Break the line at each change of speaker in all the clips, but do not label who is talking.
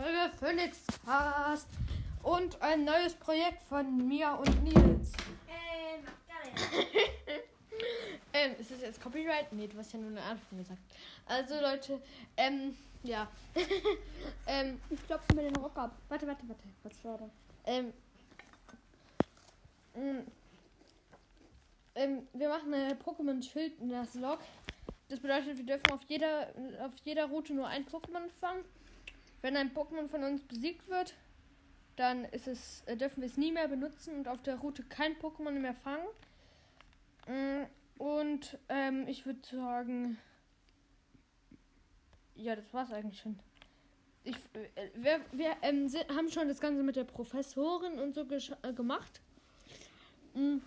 Folge Felix Cast und ein neues Projekt von mir und Nils.
Ähm.
Ähm, ist das jetzt Copyright? Nee, du hast ja nur eine Anfang gesagt. Also Leute, ähm, ja. ähm,
Ich klopfe mir den Rock ab.
warte, warte, warte. Was
Schade.
Ähm, mh, ähm, wir machen eine Pokémon-Schild in das Log. Das bedeutet, wir dürfen auf jeder, auf jeder Route nur ein Pokémon fangen. Wenn ein Pokémon von uns besiegt wird, dann ist es, äh, dürfen wir es nie mehr benutzen und auf der Route kein Pokémon mehr fangen. Mm, Und ähm, ich würde sagen, ja, das war's eigentlich schon. Ich, äh, wir wir ähm, sind, haben schon das Ganze mit der Professorin und so äh, gemacht. Mm.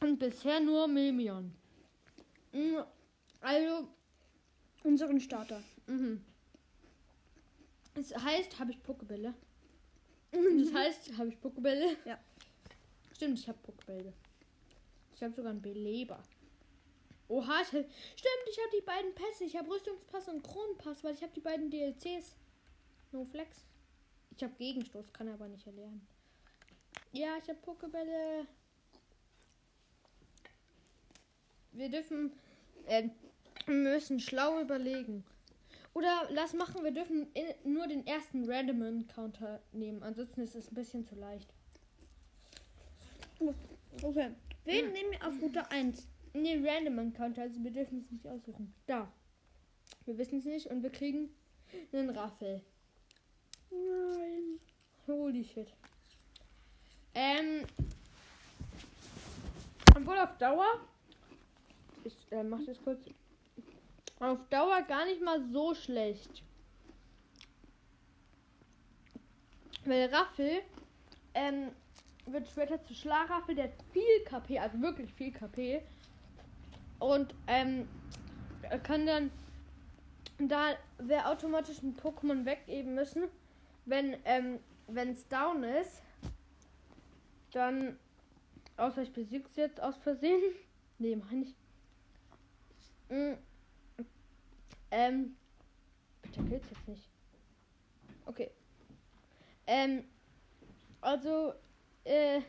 Und bisher nur Memion. Mm, Also,
Unseren Starter.
mhm. Das heißt, habe ich Pokebälle? Das heißt, habe ich Pokebälle?
Ja.
Stimmt, ich habe Pokebälle. Ich habe sogar einen Beleber. Oha, ich hab, stimmt, ich habe die beiden Pässe. Ich habe Rüstungspass und Kronenpass, weil ich habe die beiden DLCs. No Flex. Ich habe Gegenstoß, kann aber nicht erlernen. Ja, ich habe Pokebälle. Wir dürfen, äh, müssen schlau überlegen. Oder lass machen, wir dürfen nur den ersten Random Encounter nehmen. Ansonsten ist es ein bisschen zu leicht.
Okay. Wen
Hm.
nehmen wir auf Route 1?
Nee, Random Encounter, also wir dürfen es nicht aussuchen. Da. Wir wissen es nicht und wir kriegen einen Raffel.
Nein.
Holy shit. Ähm. Obwohl auf Dauer. Ich äh, mach das kurz. Auf Dauer gar nicht mal so schlecht. Weil Raffel ähm, wird später zu Schlaraffel, der hat viel KP, also wirklich viel KP. Und ähm, er kann dann, da wir automatisch ein Pokémon weggeben müssen, wenn ähm, es down ist, dann außer ich besieg's jetzt aus Versehen. nee, meine ich. Mm, ähm, bitte geht's jetzt nicht. Okay. Ähm, also, äh,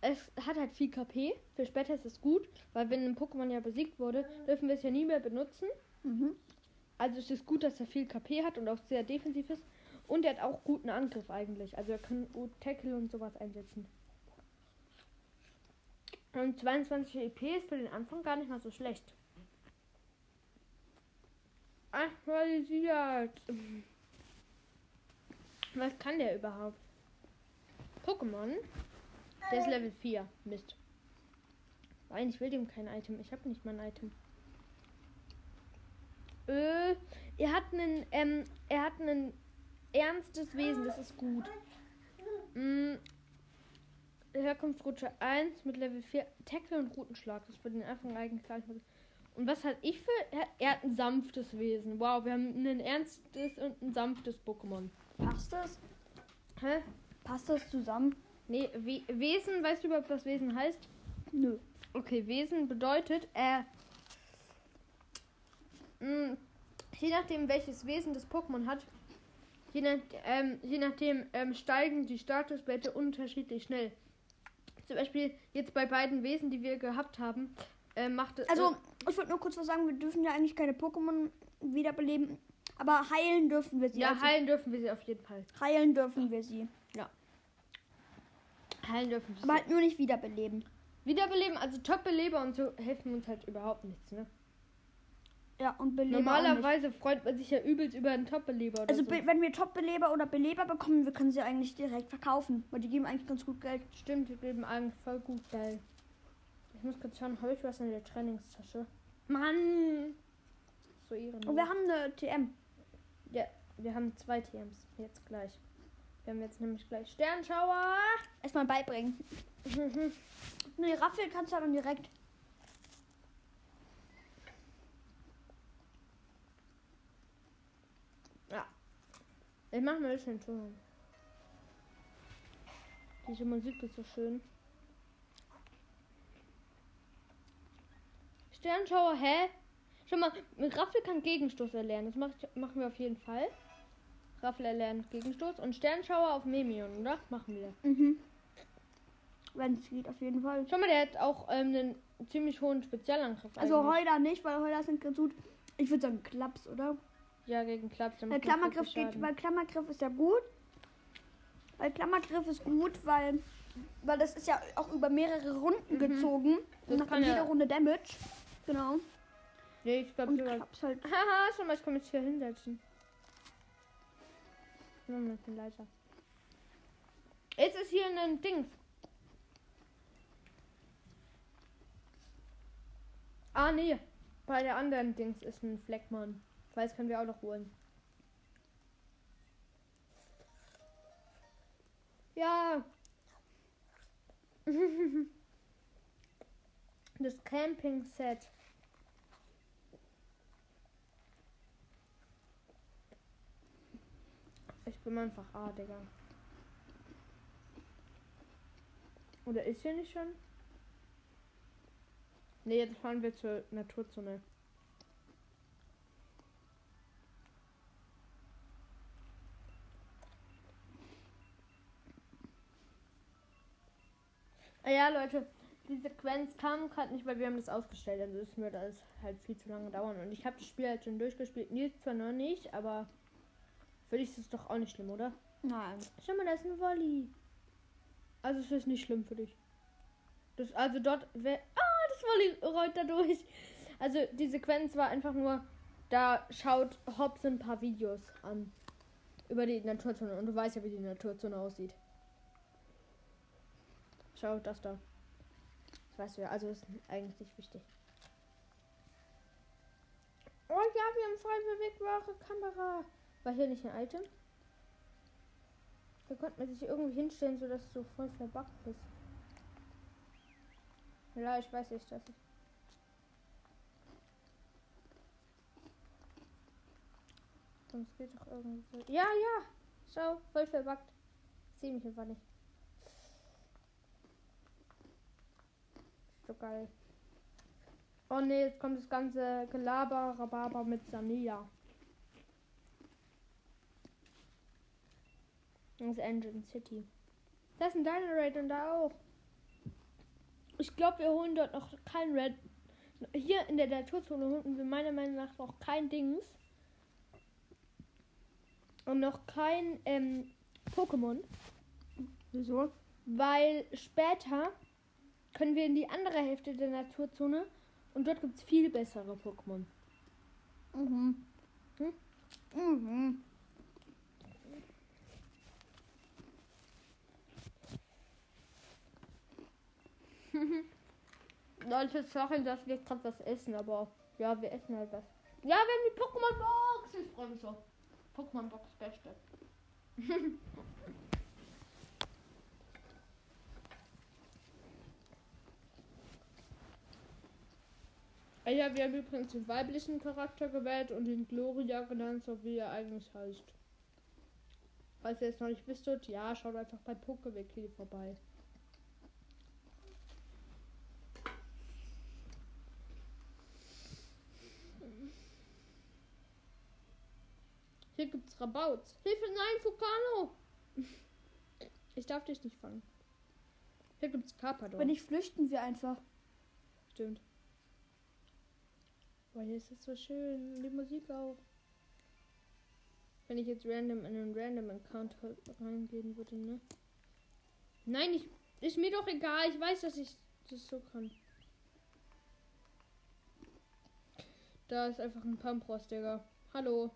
es hat halt viel KP. Für später ist es gut, weil wenn ein Pokémon ja besiegt wurde, dürfen wir es ja nie mehr benutzen.
Mhm.
Also es ist gut, dass er viel KP hat und auch sehr defensiv ist. Und er hat auch guten Angriff eigentlich. Also er kann Tackle und sowas einsetzen. Und 22 EP ist für den Anfang gar nicht mal so schlecht. Aktualisiert. Was kann der überhaupt? Pokémon? Der ist Level 4. Mist. Nein, ich will dem kein Item. Ich habe nicht mal ein Item. Äh, er hat einen, ähm, er hat ein ernstes Wesen, das ist gut. Mm, Herkunftsroute 1 mit Level 4, Tackle und Routenschlag. Das würde den Anfang eigentlich nicht mehr. Und was hat ich für? Er, hat ein sanftes Wesen. Wow, wir haben ein ernstes und ein sanftes Pokémon.
Passt das?
Hä?
Passt das zusammen?
Nee, We Wesen, weißt du überhaupt, was Wesen heißt?
Nö.
Okay, Wesen bedeutet, äh, mh, je nachdem, welches Wesen das Pokémon hat, je, nach, ähm, je nachdem ähm, steigen die Statuswerte unterschiedlich schnell. Zum Beispiel jetzt bei beiden Wesen, die wir gehabt haben, äh, macht es.
Also, ich wollte nur kurz was sagen. Wir dürfen ja eigentlich keine Pokémon wiederbeleben. Aber heilen dürfen wir sie.
ja,
Also,
heilen dürfen wir sie auf jeden Fall.
heilen dürfen wir sie.
Heilen dürfen wir
Aber
sie.
halt nur nicht wiederbeleben.
Wiederbeleben, also Top-Beleber und so helfen uns halt überhaupt nichts, ne?
Ja, und Beleber.
Normalerweise freut man sich ja übelst über einen Top-Beleber oder
Also,
so.
wenn wir Top-Beleber oder Beleber bekommen, wir können sie eigentlich direkt verkaufen. Weil die geben eigentlich ganz gut Geld.
Stimmt, wir geben eigentlich voll gut geil. Ich muss kurz schauen, habe ich was in der Trainingstasche? Mann! So ehrenlos.
Und wir haben eine TM.
ja, wir haben zwei TMs. Jetzt gleich. Wir haben jetzt nämlich gleich Sternschauer.
Erstmal beibringen. Nee, Raffel kannst du dann direkt.
ja. Ich mach mal schön Ton. Diese Musik ist so schön. Sternschauer, hä? Schau mal, mit Raffel kann Gegenstoß erlernen. Das mach ich, machen wir auf jeden Fall. Raffel erlernt Gegenstoß und Sternschauer auf Memion, oder? Machen wir.
Mhm. Wenn es geht, auf jeden Fall.
Schau mal, der hat auch ähm, einen ziemlich hohen Spezialangriff.
Also
eigentlich.
Heuler nicht, weil Heuler sind ganz gut. Ich würde sagen Klaps, oder?
Ja, gegen Klaps. der
Weil
macht
Klammergriff
40
geht, weil Klammergriff ist ja gut. Weil Klammergriff ist gut, weil, weil das ist ja auch über mehrere Runden
Mhm.
gezogen.
Das
Und macht
kann
dann
ja-
Runde Damage. Genau.
Nee, ich glaube sogar.
Klaps halt.
Haha, schon mal, ich kann mich hier hinsetzen. Nur ein bisschen leiser. Jetzt ist hier ein Dings. Ah, nee. Bei der anderen Dings ist ein Fleckmann. Weiß, können wir auch noch holen. Ja. das Camping-Set. Ich bin einfach A, Digga. Oder ist hier nicht schon? Ne, jetzt fahren wir zur Naturzone. Ah ja, Leute, die Sequenz kam gerade nicht, weil wir haben das ausgestellt. Also es wird alles halt viel zu lange dauern. Und ich habe das Spiel halt schon durchgespielt. Nils zwar noch nicht, aber für dich ist es doch auch nicht schlimm, oder?
Nein.
Schau mal, da ist ein Volley. Also es ist nicht schlimm für dich. Das, also dort wär, Ah, das Volley rollt da durch. Also die Sequenz war einfach nur, da schaut Hobbs ein paar Videos an. Über die Naturzone. Und du weißt ja, wie die Naturzone aussieht. Schau, das da. Du ja. Also ist eigentlich nicht wichtig. Oh ja, wir haben frei bewegbare Kamera. War hier nicht ein Item? Da konnte man sich irgendwie hinstellen, sodass du voll verbuggt bist. Ja, ich weiß nicht, dass ich. Sonst geht doch irgendwie. Ja, ja! Schau, voll verbuggt. Ich sehe mich einfach nicht. So geil. Oh ne, jetzt kommt das ganze Gelaber, Rhabarber mit Samia. Das ist Engine City. Da ist ein Dino Raid und da auch. Ich glaube, wir holen dort noch kein Red. Hier in der Naturzone holen wir meiner Meinung nach noch kein Dings. Und noch kein ähm, Pokémon.
Wieso?
Weil später können wir in die andere Hälfte der Naturzone und dort gibt es viel bessere Pokémon.
Mhm.
Hm?
Mhm.
Leute, sorry, dass wir gerade was essen, aber ja, wir essen halt was. Ja, wir haben die Pokémon Box. Ich freue mich so. Pokémon Box Beste. Ja, wir haben übrigens den weiblichen Charakter gewählt und den Gloria genannt, so wie er eigentlich heißt. Falls ihr es noch nicht wisstet, ja, schaut einfach bei Pokewiki vorbei. Hier gibt's Rabauts. Hilfe, nein, Fukano! Ich darf dich nicht fangen. Hier gibt's Carpador.
Wenn nicht, flüchten wir einfach.
Stimmt. Weil hier ist es so schön. Die Musik auch. Wenn ich jetzt random in einen random Account reingehen würde, ne? Nein, ich, ist mir doch egal. Ich weiß, dass ich das so kann. Da ist einfach ein Pampros, Digga. Hallo.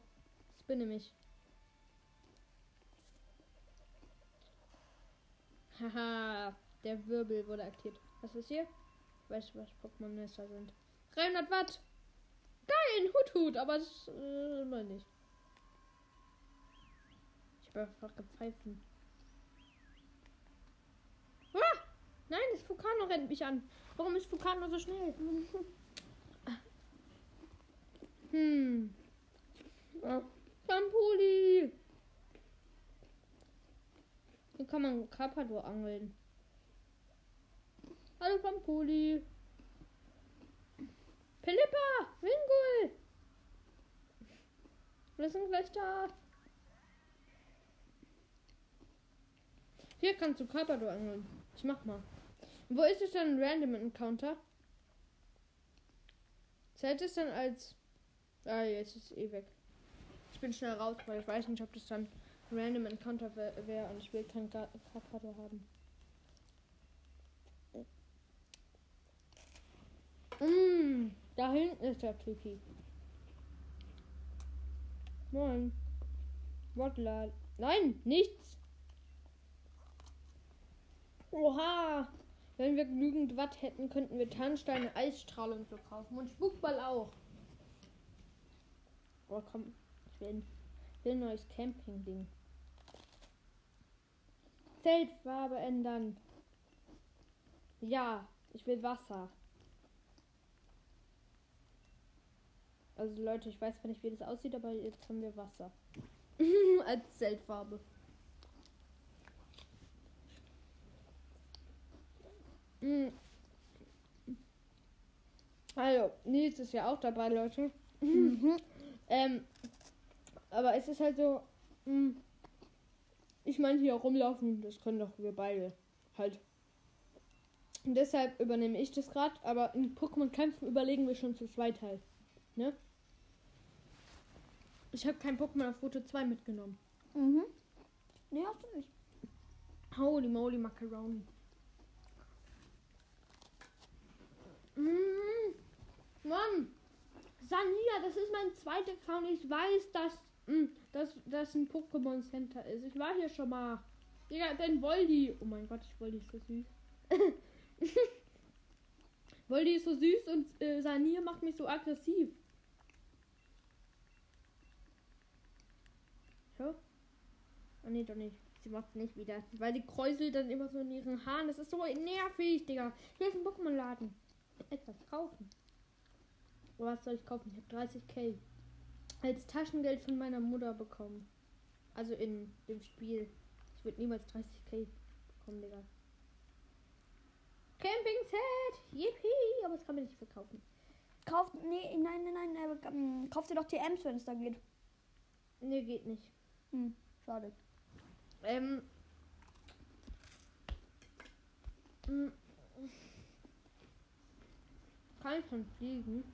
Spinne mich. Haha, der Wirbel wurde aktiviert. Was ist hier? Weißt du, was Pokémon-Nester sind? 300 Watt! Geil, Hut Hut, aber das äh, immer nicht. Ich habe einfach gepfeifen. Ah! Nein, das Fukano rennt mich an. Warum ist Fukano so schnell? Hm. Oh, Pampuli! Hier kann man Carpador angeln. Hallo Pampuli. Philippa! Wingul! Wir sind gleich da. Hier kannst du Carpador angeln. Ich mach mal. Wo ist es dann Random Encounter? Zählt es dann als. Ah, jetzt ist es eh weg. Ich bin schnell raus, weil ich weiß nicht, ob das dann Random Encounter wäre wär und ich will keinen Ga- Carpador haben. Mm, da hinten ist der Tipi. Moin. Wortlaut. Nein, nichts. Oha. Wenn wir genügend Watt hätten, könnten wir Tarnsteine, Eisstrahlung so kaufen. Und Spukball auch. Oh komm. Ich will, ich will ein neues Camping-Ding. Zeltfarbe ändern. Ja, ich will Wasser. Also Leute, ich weiß zwar nicht, wie das aussieht, aber jetzt haben wir Wasser. Als Zeltfarbe. Mm. Also, Nils ist ja auch dabei, Leute.
Mhm.
Ähm, aber es ist halt so, mm, ich meine, hier rumlaufen, das können doch wir beide halt. Und deshalb übernehme ich das gerade, aber in Pokémon-Kämpfen überlegen wir schon zu zweit halt. Ne? Ich habe kein Pokémon auf Route 2 mitgenommen.
Mhm. Nee, hast du nicht.
Holy moly Macaroni. Mm, Mann! Sania, das ist mein zweiter Account. Ich weiß, dass dass das ein Pokémon Center ist. Ich war hier schon mal. Digga, dein Voldi. Oh mein Gott, ich Voldi ist so süß. Voldi ist so süß und äh, Sania macht mich so aggressiv. So. Oh nee, doch nicht. Sie macht's nicht wieder. Weil die kräuselt dann immer so in ihren Haaren. Das ist so nervig, Digga. Hier ist ein Pokémon-Laden. Etwas kaufen. Was soll ich kaufen? Ich habe 30k. Als Taschengeld von meiner Mutter bekommen. Also in dem Spiel. Ich würde niemals 30k bekommen, Digga. Camping-Set! Yippie! Aber das kann man nicht verkaufen.
Kauf, nee, nein, nein, nein, äh, ähm, kauf dir doch TMs, wenn es da geht.
Nee, geht nicht.
Hm, schade.
Ähm. mm, Kann ich schon fliegen?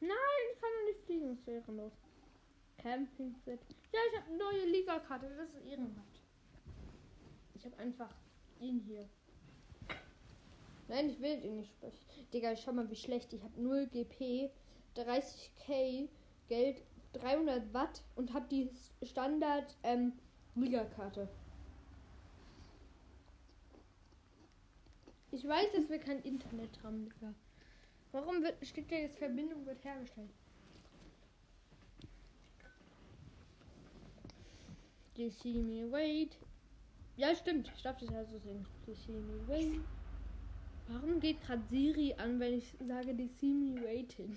Nein, ich kann noch nicht fliegen, das wäre los. Camping Set. Ja, ich habe eine neue Liga-Karte, das ist Ehrenwert. Ich habe einfach ihn hier. Nein, ich will ihn nicht sprechen. Digga, schau mal, wie schlecht. Ich habe 0 GP, 30k Geld, 300 Watt und habe die Standard ähm, Liga-Karte. Ich weiß, dass wir kein Internet haben, Digga. Warum wird, steht da jetzt Verbindung wird hergestellt? You see me wait. Ja, stimmt. Ich darf das ja so singen. You see me wait. Warum geht gerade Siri an, wenn ich sage, die see me waiting?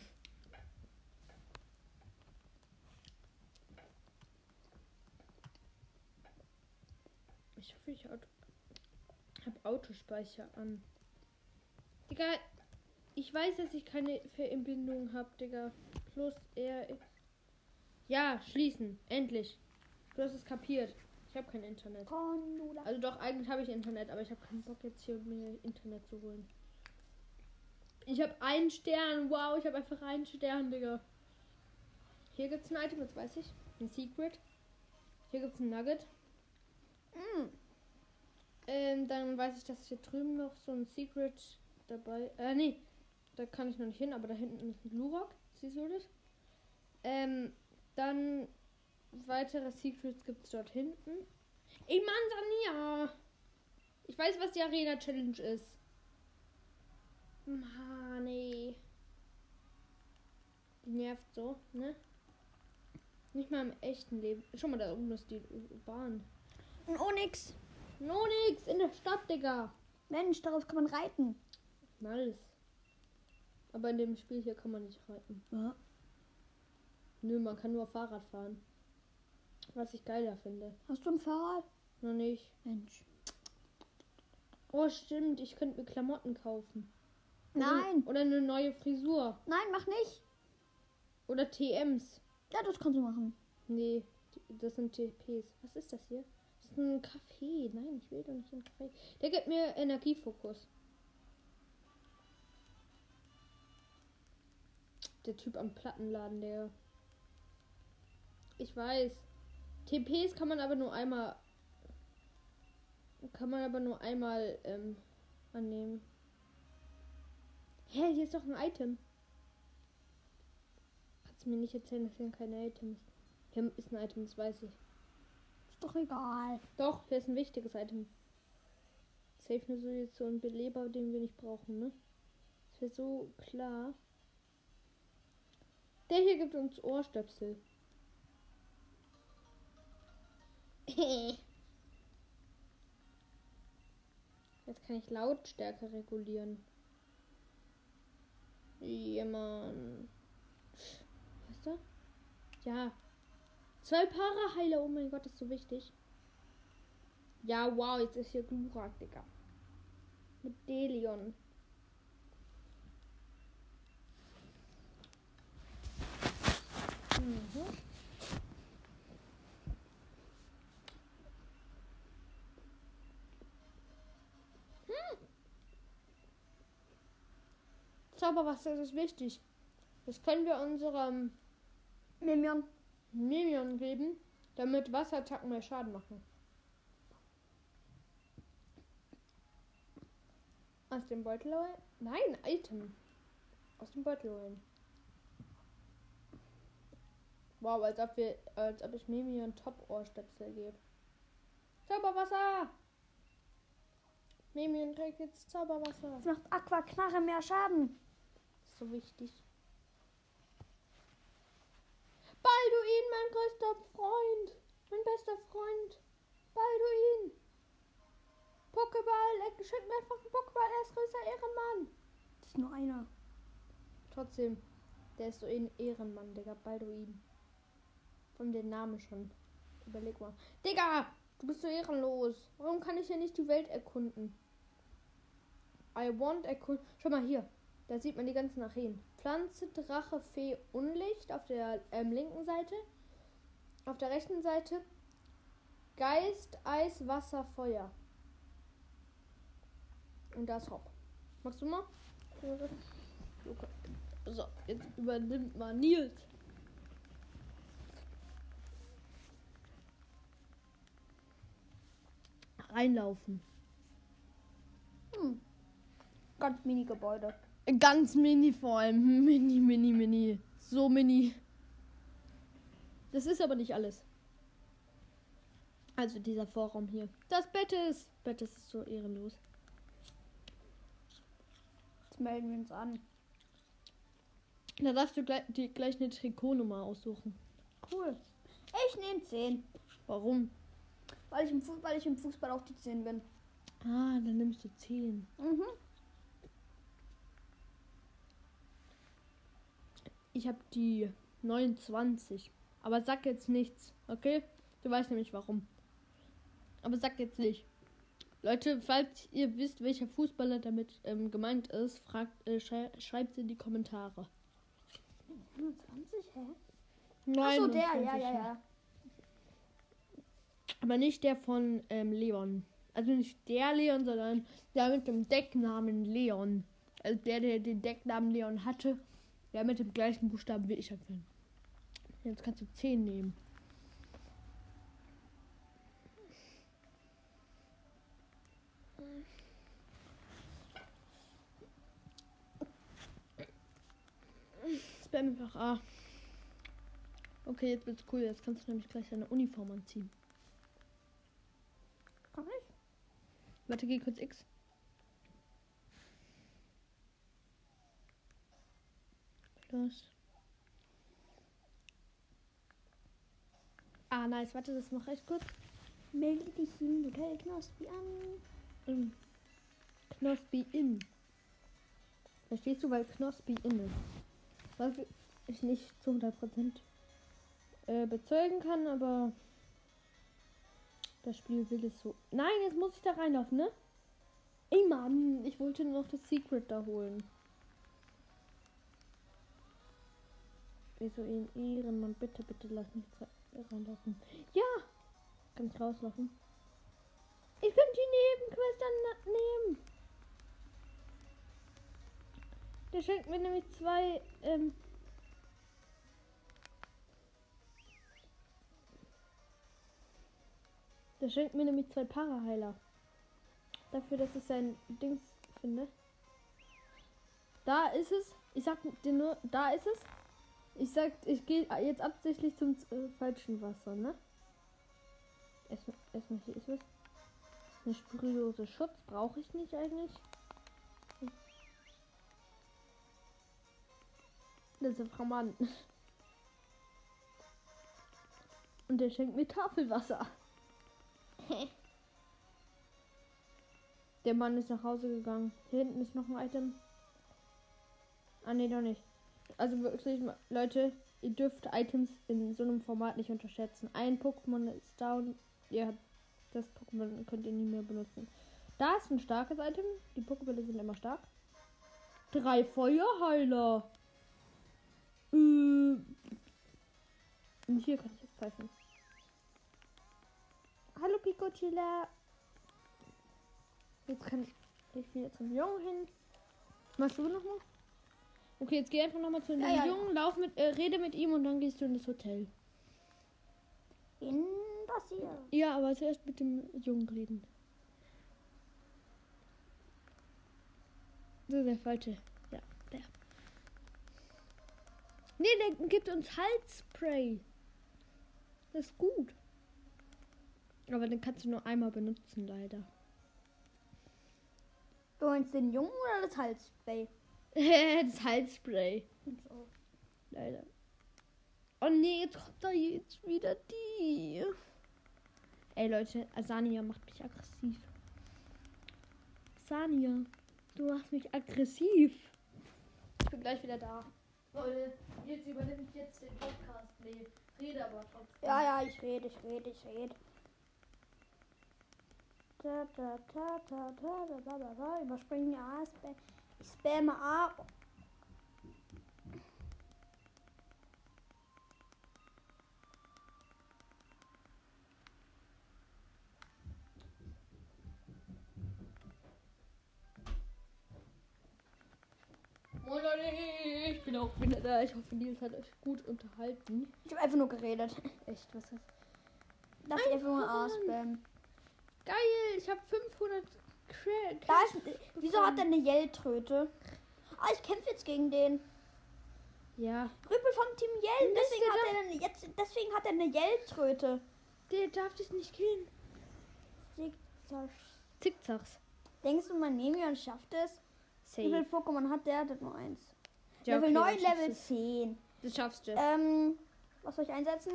Ich habe Autospeicher an. Digga, ich weiß, dass ich keine Verbindung habe, Digga. Plus RX. Ja, schließen. Endlich. Du hast es kapiert. Ich habe kein Internet. Also doch, eigentlich habe ich Internet, aber ich habe keinen Bock jetzt hier mir Internet zu holen. Ich habe einen Stern. Wow, ich habe einfach einen Stern, Digga. Hier gibt's ein Item, das weiß ich. Ein Secret. Hier gibt's ein Nugget.
Mm.
Ähm, dann weiß ich, dass hier drüben noch so ein Secret dabei. Äh, nee. Da kann ich noch nicht hin, aber da hinten ist ein Glurak. Siehst du das? Ähm, dann weitere Secrets gibt's dort hinten. Ey, Mann, Sania! Ich weiß, was die Arena Challenge ist. Mann, ey. Die nervt so, ne? Nicht mal im echten Leben. Schau mal, da oben ist die Bahn.
Ein Onyx.
No nix, in der Stadt, Digga.
Mensch, darauf kann man reiten.
Nice. Aber in dem Spiel hier kann man nicht reiten.
Ja.
Nö, man kann nur Fahrrad fahren. Was ich geiler finde.
Hast du ein Fahrrad?
Noch nicht.
Mensch.
Oh, stimmt. Ich könnte mir Klamotten kaufen.
Nein.
Oder eine neue Frisur.
Nein, mach nicht.
Oder TMs.
Ja, das kannst du machen.
Nee, das sind TPs. Was ist das hier? Das ist ist ein Kaffee. Nein, ich will doch nicht einen Kaffee. Der gibt mir Energiefokus. Der Typ am Plattenladen, der. Ich weiß. TPs kann man aber nur einmal. Kann man aber nur einmal ähm, annehmen. Hä, hier ist doch ein Item. Kannst du mir nicht erzählen, dass hier keine Items. Hier ist ein Item, das weiß ich.
Doch egal.
Doch, hier ist ein wichtiges Item. Safe nur so jetzt so ein Beleber, den wir nicht brauchen, ne? Das wäre so klar. Der hier gibt uns Ohrstöpsel. Jetzt kann ich Lautstärke regulieren. Jemand. Was ist da? Ja. Zwei Paraheiler. Oh mein Gott, das ist so wichtig. Ja, wow, jetzt ist hier Glurak, Digga. Mit Delion. Mhm. Hm. Zauberwasser ist wichtig. Das können wir unserem
Mimion.
Minion geben, damit Wasserattacken mehr Schaden machen. Aus dem Beutel holen? Nein, Item. Aus dem Beutel holen. Wow, als ob wir, als ob ich Mimion Top-Ohrstöpsel gebe. Zauberwasser! Mimion kriegt jetzt Zauberwasser.
Jetzt macht Aqua Knarre mehr Schaden.
Das ist so wichtig. Balduin, mein größter Freund. Mein bester Freund. Balduin. Pokéball. Er schenkt mir einfach einen Pokéball. Er ist größter Ehrenmann.
Das ist nur einer.
Trotzdem. Der ist so ein Ehrenmann, Digga. Balduin. Von den Namen schon. Überleg mal. Digga! Du bist so ehrenlos. Warum kann ich hier nicht die Welt erkunden? I want erkunden. Schau mal hier. Da sieht man die ganzen Arenen. Pflanze, Drache, Fee, Unlicht auf der ähm, linken Seite. Auf der rechten Seite Geist, Eis, Wasser, Feuer. Und da ist Hop. Machst du mal? Okay. So, jetzt übernimmt mal Nils. Reinlaufen.
Hm. Ganz mini Gebäude.
Ganz mini vor allem. Mini, mini, mini. So mini. Das ist aber nicht alles. Also dieser Vorraum hier. Das Bett ist. Bett ist so ehrenlos.
Jetzt melden wir uns an.
Da darfst du gleich, die, gleich eine Trikotnummer aussuchen.
Cool. Ich nehme 10.
Warum?
Weil ich, im Fu- weil ich im Fußball auch die 10 bin.
Ah, dann nimmst du 10.
Mhm.
Ich habe die 29. Aber sag jetzt nichts, okay? Du weißt nämlich warum. Aber sag jetzt nicht. Leute, falls ihr wisst, welcher Fußballer damit ähm, gemeint ist, fragt, äh, schrei schreibt in die Kommentare.
25, hä?
Nein,
Achso, der, ja, ja, ja.
Aber nicht der von ähm, Leon. Also nicht der Leon, sondern der mit dem Decknamen Leon. Also der, der den Decknamen Leon hatte. Der mit dem gleichen Buchstaben wie ich anfangen. Jetzt kannst du 10 nehmen. Spam einfach A. Okay, jetzt wird's cool. Jetzt kannst du nämlich gleich deine Uniform anziehen.
Kann ich?
Warte, geh kurz X. Los. Ah, nice. Warte, das noch echt kurz.
Melde dich im Hotel Knospi an.
Ähm, Knospi in. Verstehst du, weil Knospi in ist. Was ich nicht zu 100% äh, bezeugen kann, aber das Spiel will es so. Nein, jetzt muss ich da reinlaufen, ne? Ey, Mann, ich wollte nur noch das Secret da holen. Wieso in Ehrenmann? Bitte, bitte lass mich re- reinlaufen. Ja! Kann ich rauslaufen? Ich könnte die Nebenquest dann nehmen. Der schenkt mir nämlich zwei, ähm, Der schenkt mir nämlich zwei Paraheiler. Dafür, dass ich sein Dings finde. Da ist es. Ich sag dir nur, da ist es. Ich sag, ich gehe jetzt absichtlich zum äh, falschen Wasser, ne? Erstmal, erstmal hier ist es. Eine sprühlose Schutz brauche ich nicht eigentlich. Das ist ein Mann. Und der schenkt mir Tafelwasser. Der Mann ist nach Hause gegangen. Hier hinten ist noch ein Item. Ah, nee, doch nicht. Also wirklich, Leute, ihr dürft Items in so einem Format nicht unterschätzen. Ein Pokémon ist down. Ihr habt das Pokémon könnt ihr nie mehr benutzen. Da ist ein starkes Item. Die Pokébälle sind immer stark. Drei Feuerheiler. Äh. Und hier kann ich jetzt pfeifen. Hallo Picocilla. Jetzt kann ich wieder zum Jungen hin. Machst du noch mal? Okay, jetzt geh einfach noch mal zu dem
Ja, ja,
Jungen, lauf mit, äh, rede mit ihm und dann gehst du in das Hotel.
In das hier.
Ja, aber zuerst mit dem Jungen reden. So, der falsche. Ja, der. Nee, der gibt uns Halsspray. Das ist gut. Aber den kannst du nur einmal benutzen, leider.
Du meinst den Jungen oder das Halsspray?
Das Halsspray. Leider. Oh nee, jetzt kommt da jetzt wieder die. Ey Leute, Asania macht mich aggressiv. Asania, du machst mich aggressiv. Ich bin gleich wieder da. Leute, jetzt übernehme ich jetzt den Podcast. Nee, rede aber trotzdem.
Ja, ja, ich rede, ich rede, ich rede. Da, da, da, da, da, da, da, da, da. Überspringen A, spam. Ich spamme A.
Moin Leute, ich bin auch wieder da. Ich hoffe, Nils hat euch gut unterhalten.
Ich habe einfach nur geredet.
Echt, was ist
Lass ich einfach nur A spammen.
Geil, ich habe 500 Crack.
Da ist, wieso hat er eine Yell-Tröte? Ah, ich kämpfe jetzt gegen den.
Ja,
Rüppel vom Team Yell. Deswegen hat, er eine, jetzt, deswegen hat er eine Yell-Tröte.
der darf dich nicht killen. Zickzacks.
Denkst du, mein Nemion schafft es? Wie viele
Safe.
Pokémon hat der? Der hat nur eins.
Ja,
Level
okay,
9,
dann schaffst
Level
du's.
10.
Das schaffst du.
Ähm, was soll ich einsetzen?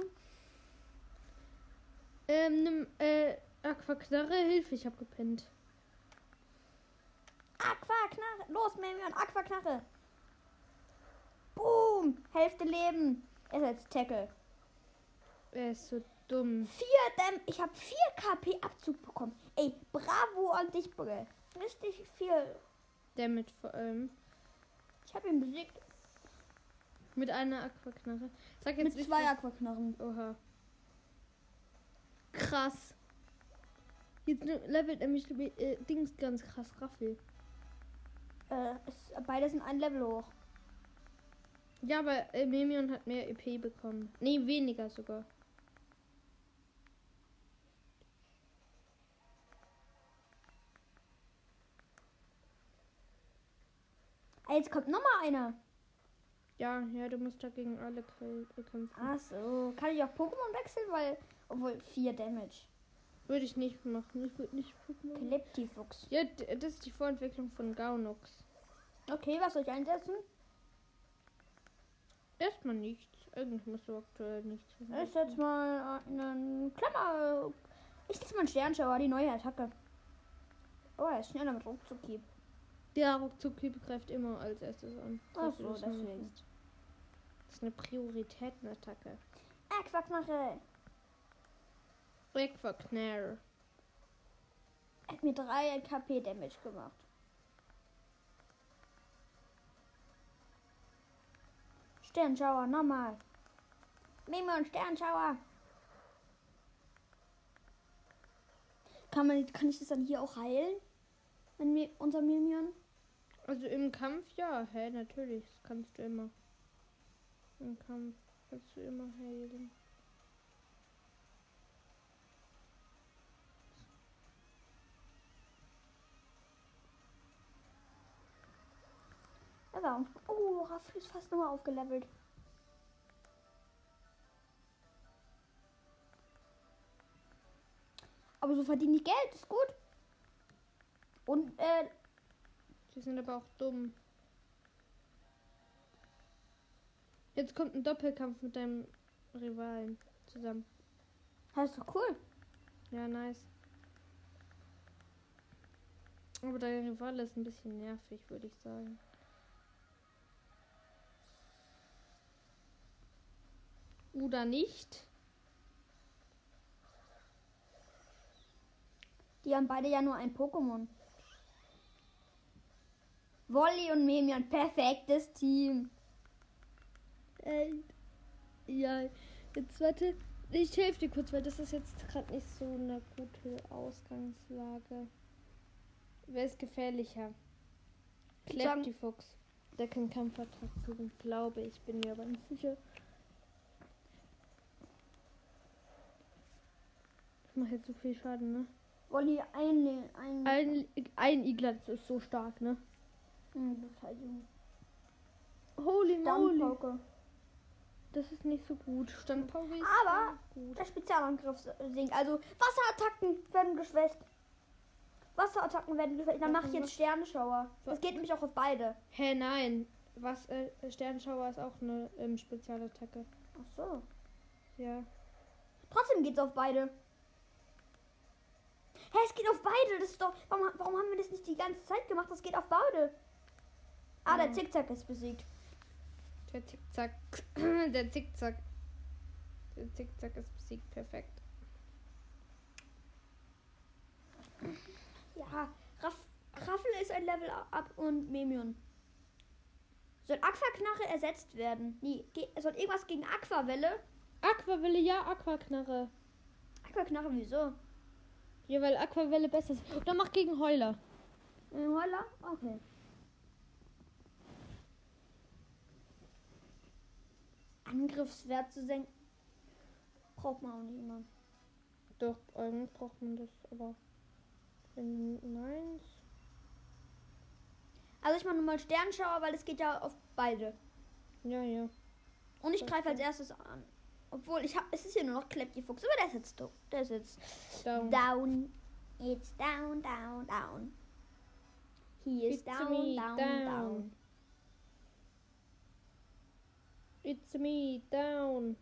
Ähm, nimm, äh, Aquaknarre, Hilfe, ich hab gepennt.
Los, Memion, Aquaknarre. Boom. Hälfte Leben. Er ist jetzt Tackle.
Er ist so dumm.
4 Dämm. Ich habe 4 KP Abzug bekommen. Ey, bravo an dich, Brille. Richtig viel.
Der mit, vor allem,
Ich habe ihn besiegt.
mit einer Aquaknarre. Sag jetzt
Mit zwei Aquaknarren.
Oha. Krass. Jetzt levelt nämlich äh, Dings ganz krass Raffel.
Äh, es, beide sind ein Level hoch.
Ja, aber äh, Memion hat mehr EP bekommen. Nee, weniger sogar.
Ah, jetzt kommt noch mal einer.
Ja, ja, du musst dagegen alle kämpfen.
Ach so. Kann ich auch Pokémon wechseln? Weil, obwohl 4 Damage.
Würde ich nicht machen. Ich würde nicht Pokémon.
Kleptifuchs.
Ja, das ist die Vorentwicklung von Gaunux.
Okay, was soll ich einsetzen?
Erstmal nichts. Eigentlich musst du aktuell nichts.
Ich setze mal einen Klammer. Ich setze mal einen Sternschauer, die neue Attacke. Oh, er ist schneller mit Ruckzucki.
Der Ruckzuckieb greift immer als erstes an.
Ach so, deswegen.
Das ist eine Prioritätenattacke.
Aquaknarre.
Wegverknarr.
Hat mir 3 KP Damage gemacht. Sternschauer, nochmal. Mimo und Sternschauer. Kann, man, kann ich das dann hier auch heilen? Wenn mir unser Mimion?
Also im Kampf ja, hä, natürlich. Das kannst du immer. Im Kampf kannst du immer heilen.
Er war. Oh, Raffel ist fast nochmal aufgelevelt. Aber so verdienen die Geld, ist gut. Und, äh,
Die sind aber auch dumm. Jetzt kommt ein Doppelkampf mit deinem Rivalen zusammen.
das ist doch cool.
Ja, nice. Aber dein Rivale ist ein bisschen nervig, würde ich sagen. Oder nicht?
Die haben beide ja nur ein Pokémon. Wolli und Memion, perfektes Team.
Äh, ja, jetzt warte. Ich helfe dir kurz, weil das ist jetzt gerade nicht so eine gute Ausgangslage. Wer ist gefährlicher?
Ich sagen-
Kleptifuchs. Der kann Kampfattack führen, glaube ich. Bin mir aber nicht sicher. Ich mache jetzt so viel Schaden, ne?
Wolli ein, ein,
Ein, ein Iglatz ist so stark, ne?
Hm, Beteiligung.
Holy moly. Das ist nicht so gut. Standpauke ist
Aber-
gut.
Der Spezialangriff sinkt. Also Wasserattacken werden geschwächt. Wasserattacken werden geschwächt. Dann mache ich jetzt Sternenschauer. Das geht nämlich auch auf beide.
Hä, nein. Was, äh, Sternschauer ist auch eine ähm, Spezialattacke.
Ach so.
Ja.
Trotzdem geht's auf beide. Hä, es geht auf beide. Das ist doch. Warum, warum haben wir das nicht die ganze Zeit gemacht? Das geht auf beide. Ah, der
Ja.
Zickzack ist besiegt.
Der Zickzack. Der Zickzack. Der Zickzack ist besiegt. Perfekt.
Ja, Raff, Raffel ist ein Level up und Memion. Soll Aquaknarre ersetzt werden? Nee, soll irgendwas gegen Aquawelle?
Aquavelle, ja, Aquaknarre.
Aquaknarre, wieso?
Ja, weil Aquavelle besser ist. Oder mach gegen Heuler.
Äh, Heuler? Okay. Angriffswert zu senken. Braucht man auch nicht immer.
Doch, eigentlich braucht man das, aber. Nein.
Also ich mache nochmal Sternschauer, weil es geht ja auf beide.
Ja, ja.
Und ich greife als erstes an. Obwohl, ich habe, es ist hier nur noch Kleptifuchs, aber der ist jetzt do- Der ist jetzt
Down.
down. It's down, down, down. He is
It's
down,
me,
down,
down.
down.
It's me, down.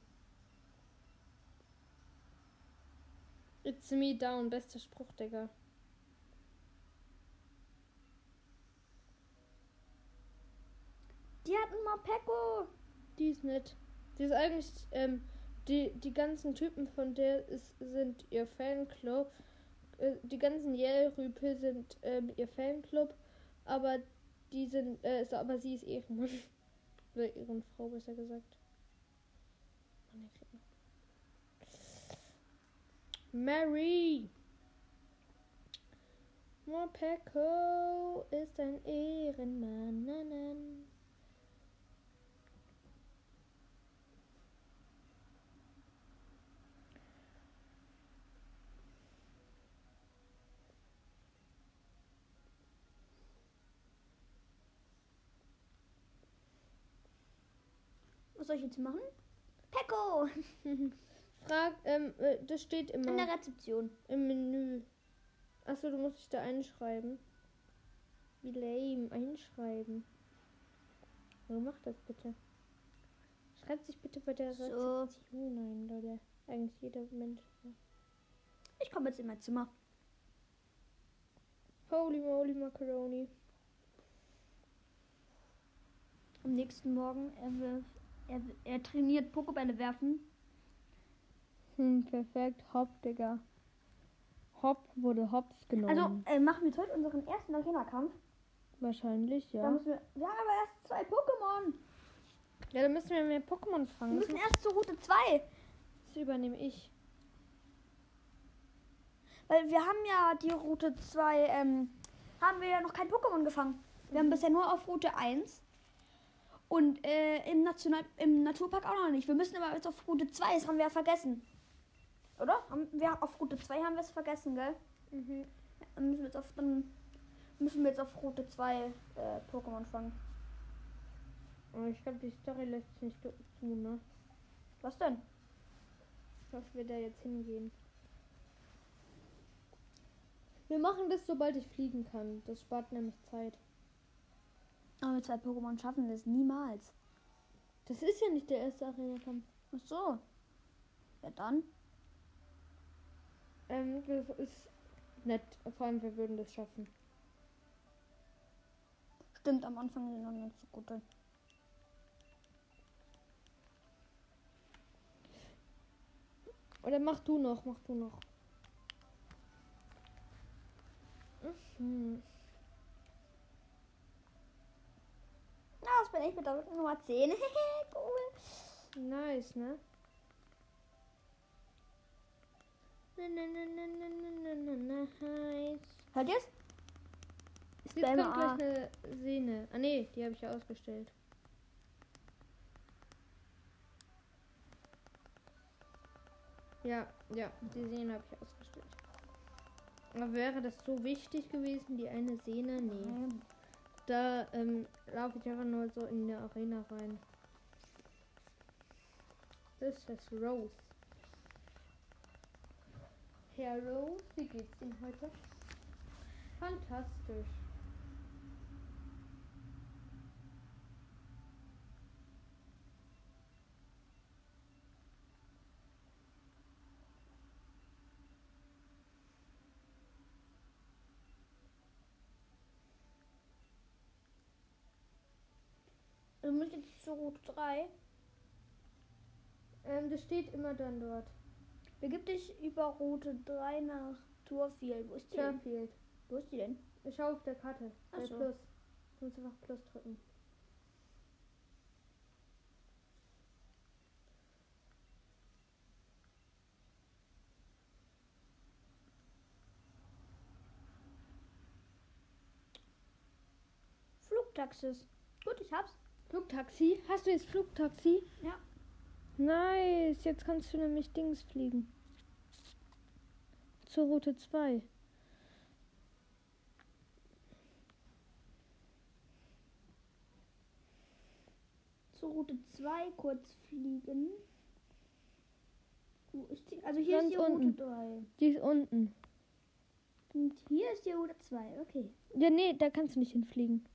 It's me, down. Bester Spruch, Digga.
Die hatten mal Peko.
Die ist nett. Die ist eigentlich, ähm, die, die ganzen Typen von der ist, sind ihr Fanclub. Äh, die ganzen Yell-Rüpel sind ähm, ihr Fanclub, aber die sind, äh, so, aber sie ist Ehrenmann. Oder Ehrenfrau, besser gesagt. Mary! Morpeko ist ein Ehrenmann. Na, na.
Was soll ich jetzt machen? Peko.
Frag, ähm, äh, das steht
In
immer
der Rezeption.
im Menü. Achso, du musst dich da einschreiben. Wie lame, einschreiben. Oh, mach das bitte. Schreibt sich bitte bei der
So.
Rezeption ein, Leute. Eigentlich jeder Mensch.
Ich komme jetzt in mein Zimmer.
Holy moly Macaroni.
Am nächsten Morgen, will, er, er trainiert Pokebälle werfen.
Hm, perfekt. Hopp, Digga. Hopp wurde hops genommen.
Also äh, machen wir heute unseren ersten Arena-Kampf.
Wahrscheinlich,
Da
ja.
müssen wir, wir haben aber erst zwei Pokémon.
Ja, dann müssen wir mehr Pokémon
Wir
fangen.
müssen erst zur Route 2.
Das übernehme ich.
Weil wir haben ja die Route 2, ähm, haben wir ja noch kein Pokémon gefangen. Wir haben bisher nur auf Route 1. Und äh, im, National im Naturpark auch noch nicht. Wir müssen aber jetzt auf Route 2, das haben wir ja vergessen. Oder? Haben wir auf Route 2 haben wir es vergessen, gell?
Mhm.
Dann müssen wir jetzt auf, dann müssen wir jetzt auf Route 2 äh, Pokémon fangen.
Ich glaube, die Story lässt sich nicht zu, ne?
Was denn?
Dass wir da jetzt hingehen. Wir machen das, sobald ich fliegen kann. Das spart nämlich Zeit.
Aber zwei Pokémon schaffen es niemals.
Das ist ja nicht der erste Arena-Kampf.
Ach so. Ja dann.
Ähm, das ist nett. Vor allem, wir würden das schaffen.
Stimmt, am Anfang sind noch nicht so gut.
Oder mach du noch, mach du noch. Mhm.
Na, das bin ich mit der Nummer 10. cool.
Nice, ne? Na, na, na, na, na, na, na, na, heiß.
Hört ihr's?
Jetzt kommt gleich eine Sehne. Ah ne, die habe ich ja ausgestellt. Ja, ja, die Sehne habe ich ausgestellt. Aber wäre das so wichtig gewesen, die eine Sehne? Nee.
Nein.
Da ähm, laufe ich einfach nur so in der Arena rein. Das ist Rose. Herr Rose, wie geht's Ihnen heute? Fantastisch.
Du musst jetzt zur Route 3.
Ähm, das steht immer dann dort.
Begib dich über Route 3 nach Turfield. Wo ist die? denn?
Fairfield.
Wo ist die denn?
Ich schau auf der Karte.
Ach so.
Plus. Du musst einfach Plus drücken.
Flugtaxis. Gut, ich hab's.
Flugtaxi? Hast du jetzt Flugtaxi?
Ja.
Nice. Jetzt kannst du nämlich Dings fliegen. Zur Route 2.
Zur Route 2 kurz fliegen. Wo ist die? Also hier
Ganz
ist die Route
unten.
3.
Die ist unten.
Und hier ist die Route 2. Okay.
Ja, nee, da kannst du nicht hinfliegen.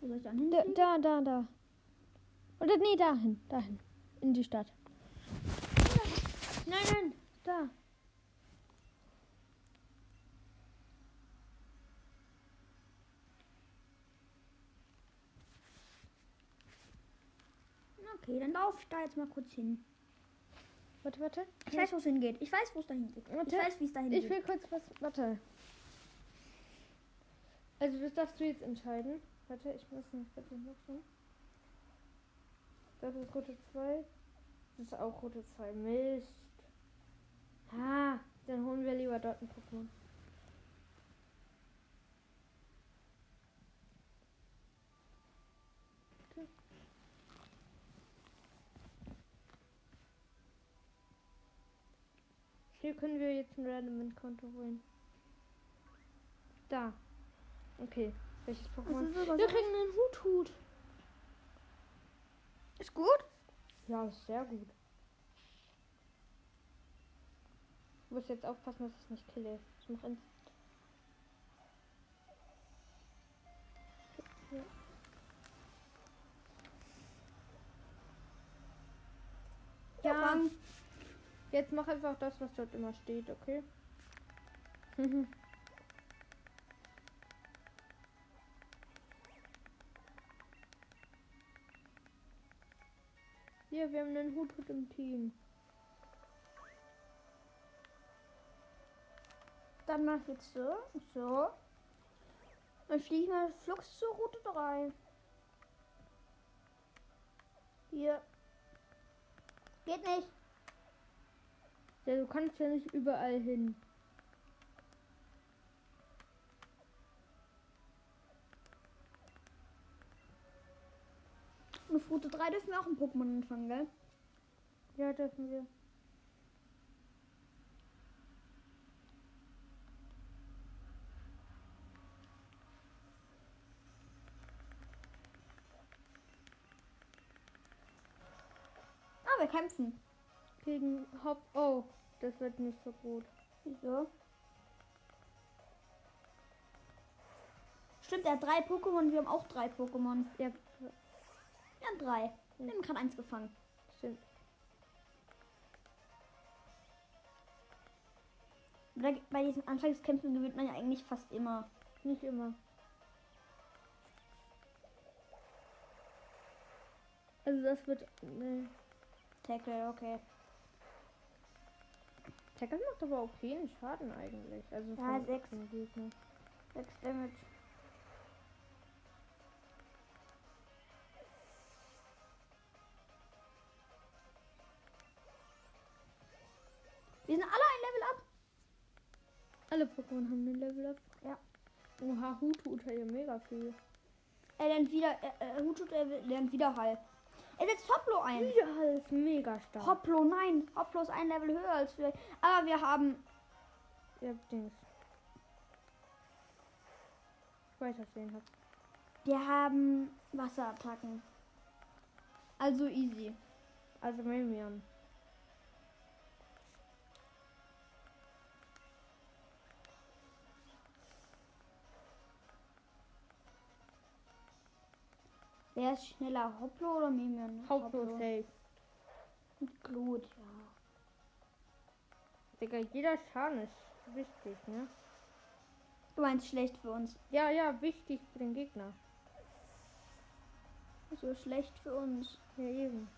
Wo soll ich dann
Da,
hinfliegen?
da, da, da. Oder nee, dahin. Dahin. In die Stadt. Nein, nein. Da.
Okay, dann laufe ich da jetzt mal kurz hin.
Warte, warte.
Ich weiß, wo es hingeht. Ich weiß, wo es dahin geht. Ich
Warte.
weiß, wie es dahin
Ich
geht.
will kurz was. Warte. Also, das darfst du jetzt entscheiden. Warte, ich muss noch kurz machen. Das ist Route 2. Das ist auch Route 2. Mist. Ah, dann holen wir lieber dort ein Pokémon. Hier können wir jetzt ein Random Konto holen. Da. Okay. Welches Pokémon? Wir kriegen einen Huthut.
Ist gut?
Ja, ist sehr gut. Du musst jetzt aufpassen, dass ich es nicht kille. Ich mach ins. Ja.
Ja.
Jetzt mach einfach das, was dort immer steht, okay? Hier, wir haben einen Hut im Team.
Dann mach ich jetzt so. So. Dann fliege ich mal flugs zur Route 3. Hier. Geht nicht.
Ja, du kannst ja nicht überall hin.
Auf Route 3 dürfen wir auch ein Pokémon empfangen, gell?
Ja, dürfen wir.
Ah, wir kämpfen.
Gegen Hop. Oh, das wird nicht so gut.
Wieso? Stimmt, er hat drei Pokémon, wir haben auch drei Pokémon.
Ja,
Wir haben drei. Wir haben gerade eins gefangen.
stimmt.
Bei diesen Anfangskämpfen gewinnt man ja eigentlich fast immer.
Nicht immer. Also das wird. Nee.
Tackle, okay.
Tackle macht aber okay Schaden eigentlich. Also
Ja,
von-
sechs.
von Gegner.
6 Damage. Wir sind alle ein Level up.
Alle Pokémon haben den Level Up.
Ja.
Oha, Hutu tut ja mega viel.
Er lernt wieder, äh, äh, er lernt wieder Heil. Er setzt Hoplo ein.
Ja, ist mega stark.
Hoplo, nein. Hoplo ist ein Level höher als wir. Aber wir haben,
Ja, Dings. Ich weiß, was ich den hab.
wir haben Wasserattacken. Also easy.
Also Mimian.
Wer ist schneller, Hoplo oder Mimion?
Hauptlos safe.
Mit Glut, ja.
Digga, jeder Schaden ist wichtig, ne?
Du meinst schlecht für uns.
Ja, ja, wichtig für den Gegner.
So schlecht für uns.
Ja, eben.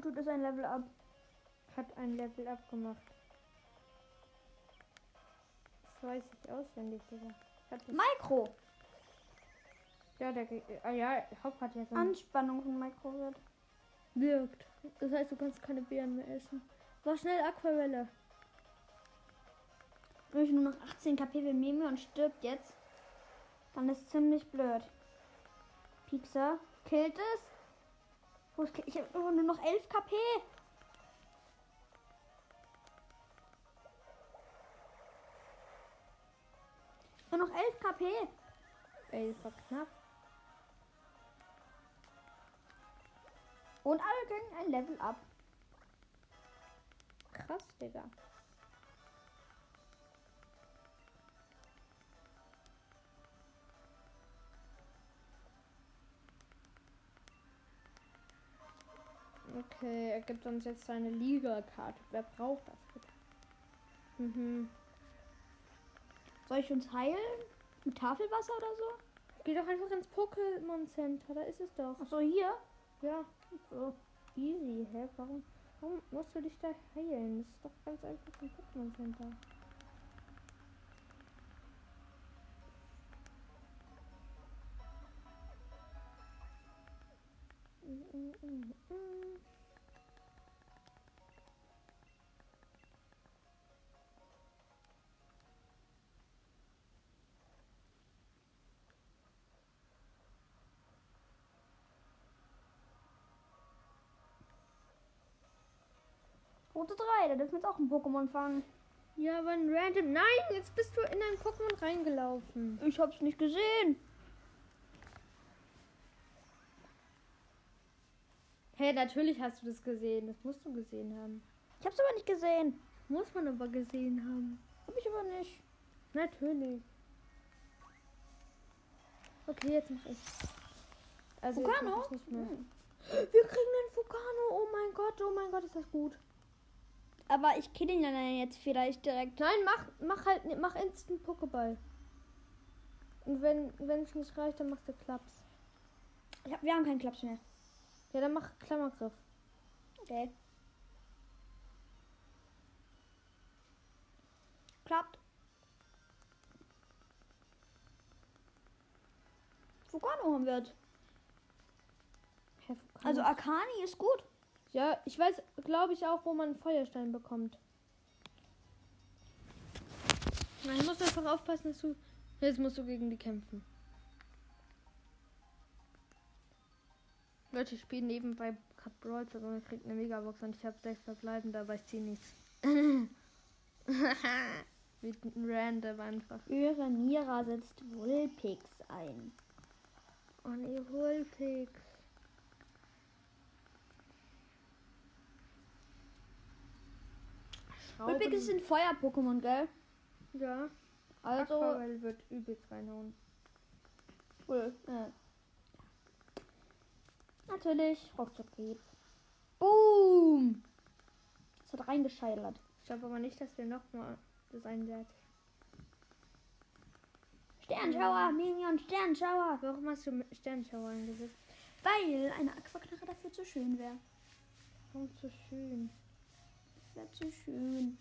Hutut ist ein Level up.
Hat ein Level abgemacht. Das weiß ich auswendig, Digga.
Mikro.
ja, der ah, ja, Haupt hat ein
Anspannung von Mikro wird.
wirkt. Das heißt, du kannst keine Beeren mehr essen. War schnell Aquarelle.
Wenn ich nur noch 18 KP für Mimion stirbt jetzt, dann ist ziemlich blöd. Pixar, killt es? Ich habe nur noch 11 KP. Nur noch 11 KP.
Ey, das war knapp.
Und alle kriegen ein Level up.
Krass, Digga. Okay, er gibt uns jetzt seine Liga-Karte. Wer braucht das bitte? Mhm.
Soll ich uns heilen? Mit Tafelwasser oder so?
Geh doch einfach ins Pokémon Center, da ist es doch.
Ach so, hier.
Ja, so easy. Hä? Warum, warum musst du dich da heilen? Das ist doch ganz einfach im Pokémon Center. Mm,
Route 3, da dürfen wir jetzt auch ein Pokémon fangen.
Ja, aber ein random. Nein, jetzt bist du in ein Pokémon reingelaufen.
Ich hab's nicht gesehen.
Hey, natürlich hast du das gesehen. Das musst du gesehen haben.
Ich hab's aber nicht gesehen.
Muss man aber gesehen haben.
Hab ich aber nicht.
Natürlich. Okay, jetzt mach ich. Also
Vulcano?
ich.
Hm.
Wir kriegen einen Vulcano. Oh mein Gott, oh mein Gott, ist das gut.
Aber ich kill ihn dann jetzt vielleicht direkt.
Nein, mach, mach halt, mach instant Pokéball. Und wenn wenn es nicht reicht, dann machst du Klaps.
Hab, wir haben keinen Klaps mehr.
Ja, dann mach Klammergriff.
Okay. Klappt. Vulkano haben wir jetzt. Also Akani ist gut.
Ja, ich weiß, glaube ich, auch, wo man einen Feuerstein bekommt. Ich muss einfach aufpassen, dass du. Jetzt musst du gegen die kämpfen. Leute, ich spiele nebenbei Cut Brawls, aber man kriegt eine Megabox und ich habe sechs verbleibende, aber ich ziehe nichts. Wie random einfach.
Mira setzt Vulpix ein.
Oh nee, Wolfix.
Vulpix ist ein Feuer-Pokémon, gell?
Ja,
Also,
Aquarell wird übelst reinhauen.
cool. Ja. Natürlich, Rockzuckhieb. Boom! Das hat reingescheitert.
Ich glaube aber nicht, dass wir nochmal das einsetzen.
Sternschauer, Minion, Sternschauer.
Warum hast du Sternschauer eingesetzt?
Weil eine Aquaknarre dafür zu schön wäre.
Warum so schön?
Wäre zu schön.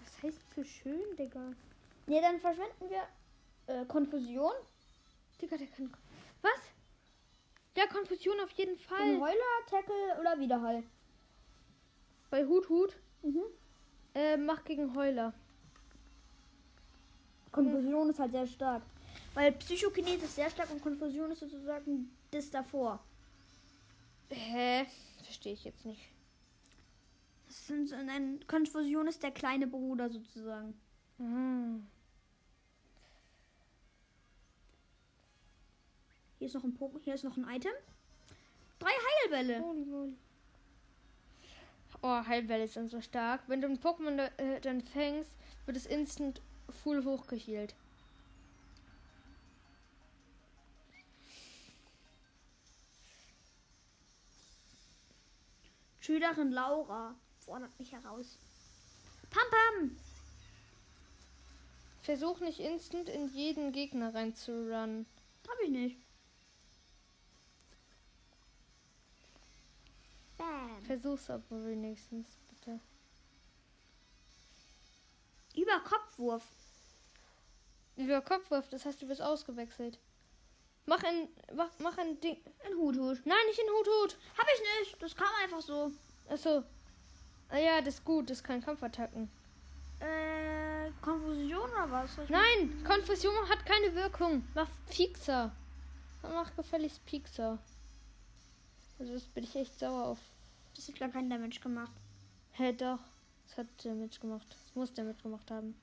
Was heißt so schön, Digga?
Ne, dann verschwenden wir äh, Konfusion.
Digga, der kann. Was? Ja, Konfusion auf jeden
Den
Fall.
Heuler, Tackle oder Widerhall.
Bei Hut Hut.
Mhm.
Äh, mach gegen Heuler.
Konfusion ist halt sehr stark. Weil Psychokinet ist sehr stark und Konfusion ist sozusagen das davor.
Hä? Verstehe ich jetzt nicht.
Das sind, so- ein, Konfusion ist der kleine Bruder sozusagen.
Hm.
Hier ist noch ein Pokémon, hier ist noch ein Item. Drei Heilbälle.
Holy moly. Oh, Heilwelle sind so stark. Wenn du ein Pokémon äh, dann fängst, wird es instant full hochgehielt.
Schülerin Laura fordert mich heraus. Pam Pam.
Versuch nicht instant in jeden Gegner reinzurunnen.
Hab ich nicht.
Versuch's aber wenigstens, bitte.
Über Kopfwurf.
Über Kopfwurf, das heißt, du wirst ausgewechselt. Mach ein, mach, mach ein Ding.
Ein Huthut.
Nein, nicht in Hut Hut.
Hab ich nicht. Das kam einfach so.
Achso. Ah ja, das ist gut, das kann Kampfattacken.
Äh, Konfusion oder was? Ich
Nein, Konfusion hat keine Wirkung. Mach Pixar. Mach gefälligst Pixar. Also das bin ich echt sauer auf.
Das hat gar keinen Damage gemacht.
Hä, doch. Das hat Damage gemacht. Das muss Damage gemacht haben.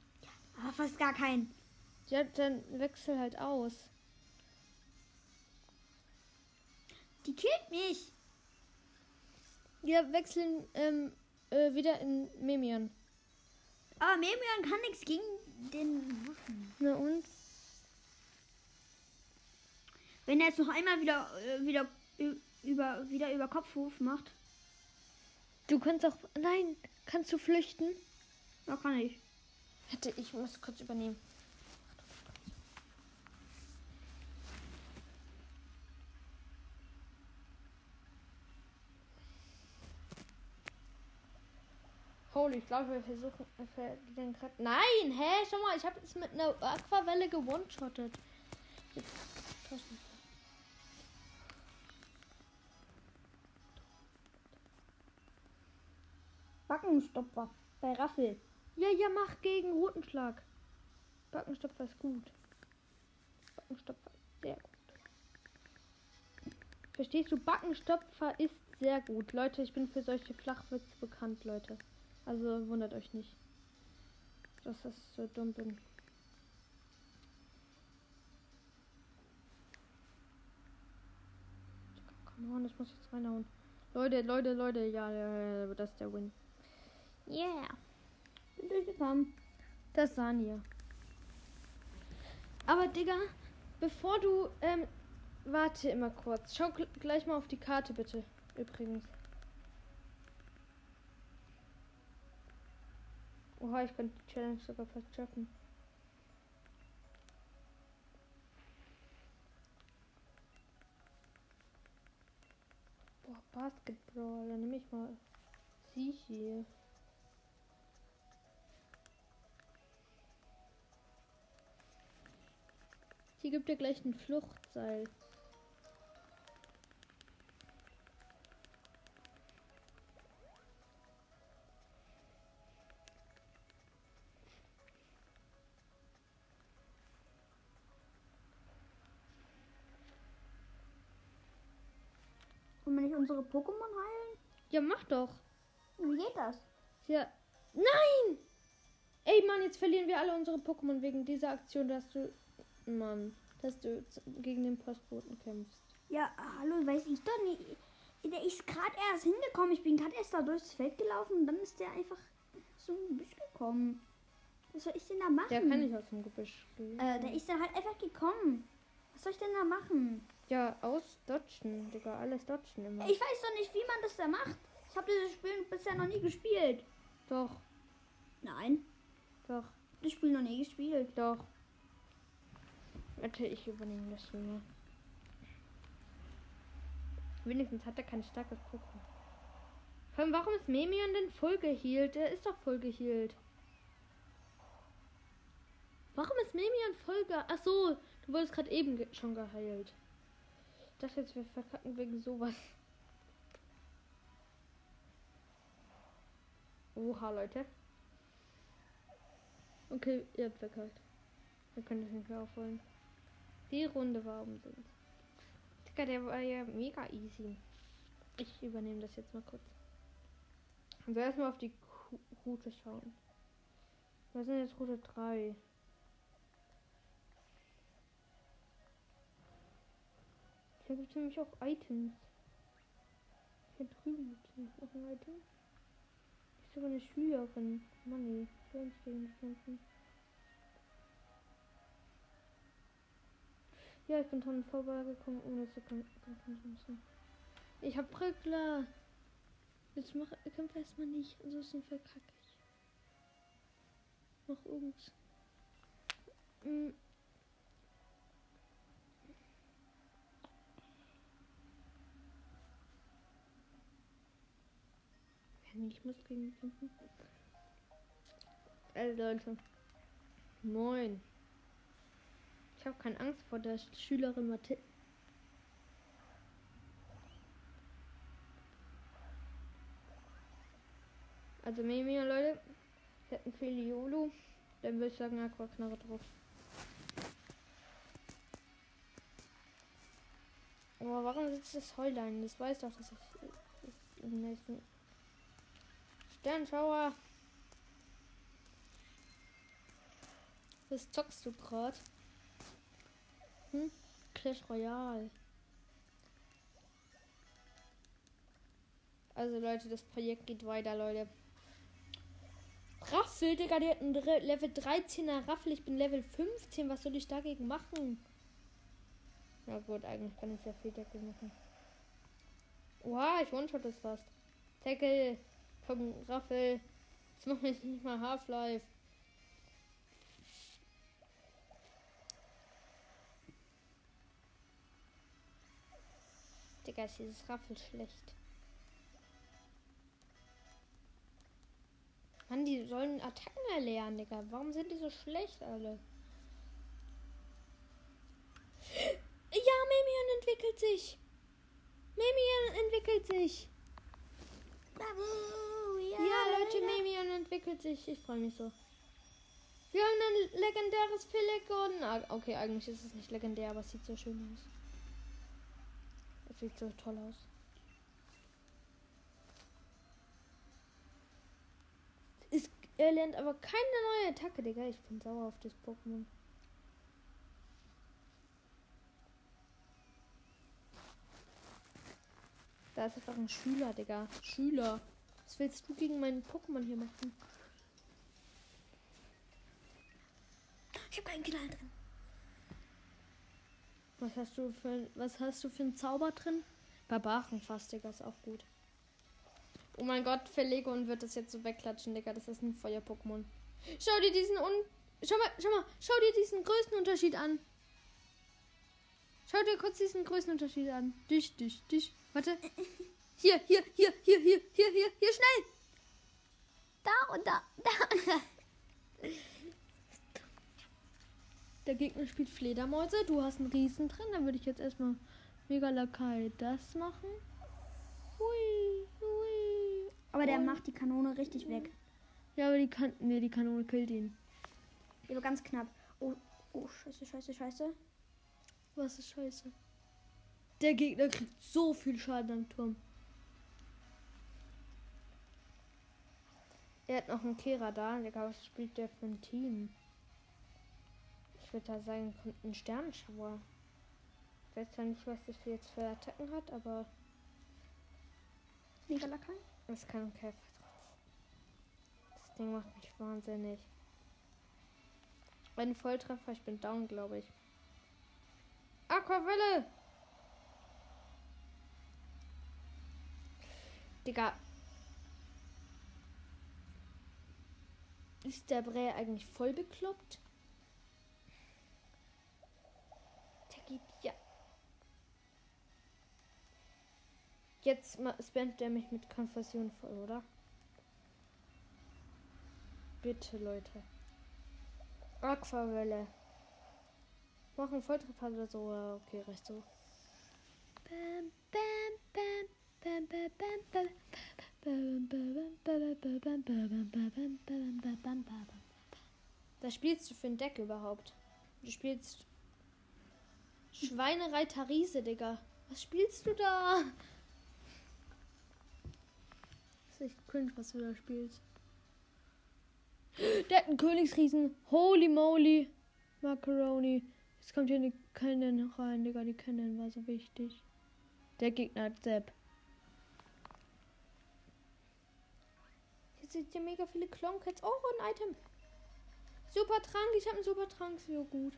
Aber fast gar keinen.
Ja, dann wechsel halt aus.
Die killt mich.
Ja, wechseln ähm, äh, wieder in Memion.
Aber Memion kann nichts gegen den machen.
Na und?
Wenn er jetzt noch einmal wieder, äh, wieder, über, wieder über Kopfwurf macht.
Du kannst auch. Nein, kannst du flüchten?
Ja, kann ich.
Hätte ich muss kurz übernehmen. Holy, ich glaube, wir versuchen. ver- den Nein, hä? Schau mal, ich habe es mit einer Aquavelle gewone-shottet. Jetzt.
Backenstopfer. Bei Raffel.
Ja, ja, mach gegen roten Schlag. Backenstopfer ist gut. Backenstopfer ist sehr gut. Verstehst du? Backenstopfer ist sehr gut. Leute, ich bin für solche Flachwitze bekannt, Leute. Also wundert euch nicht, dass ich so dumm bin. Come on, das muss jetzt reinhauen. Leute, Leute, Leute, ja, ja, ja, das ist der Win. Yeah.
Bin durchgekommen.
Das sahen wir. Aber Digga, bevor du. Ähm, warte immer kurz. Schau gl gleich mal auf die Karte bitte. Übrigens. Oha, ich könnte die Challenge sogar fast schaffen. Boah, Basketball, dann nehme ich mal sie hier. Sie gibt dir gleich ein Fluchtseil.
Können wir nicht unsere Pokémon heilen?
Ja, mach doch.
Wie geht das?
Ja. Nein! Ey, Mann, jetzt verlieren wir alle unsere Pokémon wegen dieser Aktion, dass du. Mann, dass du gegen den Postboten kämpfst.
Ja, hallo, weiß ich doch nicht. Der ist gerade erst hingekommen. Ich bin gerade erst da durchs Feld gelaufen und dann ist der einfach so ein Gebüsch gekommen. Was soll ich denn da machen?
Der kann nicht aus dem Gebüsch gehen.
Äh, der ist dann halt einfach gekommen. Was soll ich denn da machen?
Ja, ausdodgen, Digga. Alles dodgen immer.
Ich weiß doch nicht, wie man das da macht. Ich habe dieses Spiel bisher noch nie gespielt.
Doch,
Nein,
doch,
das Spiel noch nie gespielt.
doch. Warte, ich übernehme das hier. Wenigstens hat er kein starkes Pokémon. Vor allem, warum ist Memion denn voll geheilt? Er ist doch voll geheilt. Warum ist Memion voll ge... Ach so, du wurdest gerade eben ge schon geheilt. Ich dachte jetzt, wir verkacken wegen sowas. Oha, Leute. Okay, ihr habt verkackt. Wir können das nicht mehr aufholen. Runde war umsonst. Digga, der war ja mega easy. Ich übernehme das jetzt mal kurz. Also erstmal auf die Route schauen. Wir sind jetzt Route 3. Hier gibt es nämlich auch Items. Hier drüben gibt es nämlich ein Item. Ist aber eine Schülerin. Uns gegen die Ja, ich bin dran vorbeigekommen, ohne zu kämpfen zu müssen. Ich hab Brückler. Jetzt mach, kämpf erstmal nicht, ansonsten verkacke ich. Mach irgendwas. Nee, Ich muss gegen kämpfen. Also Leute. Moin. Ich habe keine Angst vor der Schülerin Mathilde. Also Mimia, Leute. Wir hätten Feliolo. Dann würde ich sagen Aquaknarre drauf. Aber warum sitzt das Heulein? Das weiß doch, dass ich im nächsten Sternschauer. Was zockst du grad? Hm? Clash Royale. Also Leute, das Projekt geht weiter, Leute. Raffel, Digga, die hat Dre- Level 13er Raffel. Ich bin Level 15. Was soll ich dagegen machen? Na gut, eigentlich kann ich sehr viel dagegen machen. Oha, ich one-shot das fast. Tackle vom Raffel. Das macht mich nicht mal Half-Life. Digga, ist dieses Raffel schlecht. Mann, die sollen Attacken erlernen, Digga. Warum sind die so schlecht alle? Ja, Memion entwickelt sich. Memion entwickelt sich. Ja, Leute, Memion entwickelt sich. Ich freue mich so. Wir haben ein legendäres Pelikan. Ah, okay, eigentlich ist es nicht legendär, aber es sieht so schön aus. Es sieht so toll aus. Ist, er lernt aber keine neue Attacke, Digga. Ich bin sauer auf das Pokémon. Da ist einfach ein Schüler, Digga. Schüler. Was willst du gegen meinen Pokémon hier machen?
Ich habe keinen Knall drin.
Was hast du für was hast du für einen Zauber drin? Barbarenfass, Digga, ist auch gut. Oh mein Gott, Verlegon wird das jetzt so wegklatschen, Digga. Das ist ein Feuer-Pokémon. Schau dir diesen un schau mal, schau mal, schau dir diesen Größenunterschied an. Schau dir kurz diesen Größenunterschied an. Dich, dich, dich. Warte.
Hier, hier, hier, hier, hier, hier, hier, hier, schnell. Da und da, da.
Der Gegner spielt Fledermäuse. Du hast einen Riesen drin. Dann würde ich jetzt erstmal mega Lakai das machen. Hui, hui.
Aber der
Und-
macht die Kanone richtig weg.
Ja, aber die kann. Nee, die Kanone killt ihn.
Ja, aber ganz knapp. Oh, oh, scheiße, scheiße, scheiße.
Was ist scheiße? Der Gegner kriegt so viel Schaden am Turm. Er hat noch einen Kehrer da. Was spielt der für ein Team? Da sagen, kommt ein Sternenschauer. Ich weiß zwar nicht, was das für jetzt für Attacken hat, aber
Mega Lakai.
es kann ein Käfer Das Ding macht mich wahnsinnig. Ein Volltreffer, ich bin down, glaube ich. Aquavelle! Digga. Ist der Bray eigentlich voll bekloppt? Jetzt spammt der mich mit Konfession voll, oder? Bitte, Leute. Aquavelle. Machen Volltreffer oder so. Okay, recht so. Bam, bam, bam. Was spielst du für ein Deck überhaupt? Du spielst Schweinereiter Riese, Digga. Was spielst du da? Das ist echt cringe, was du da spielst. Der hat einen Königsriesen. Holy moly. Macaroni. Jetzt kommt hier eine Cannon rein, Digga. Die Cannon war so wichtig. Der Gegner hat Sepp. Hier sind ja mega viele Clonkets. Oh, ein Item. Super Trank. Ich habe einen Super Trank. So gut.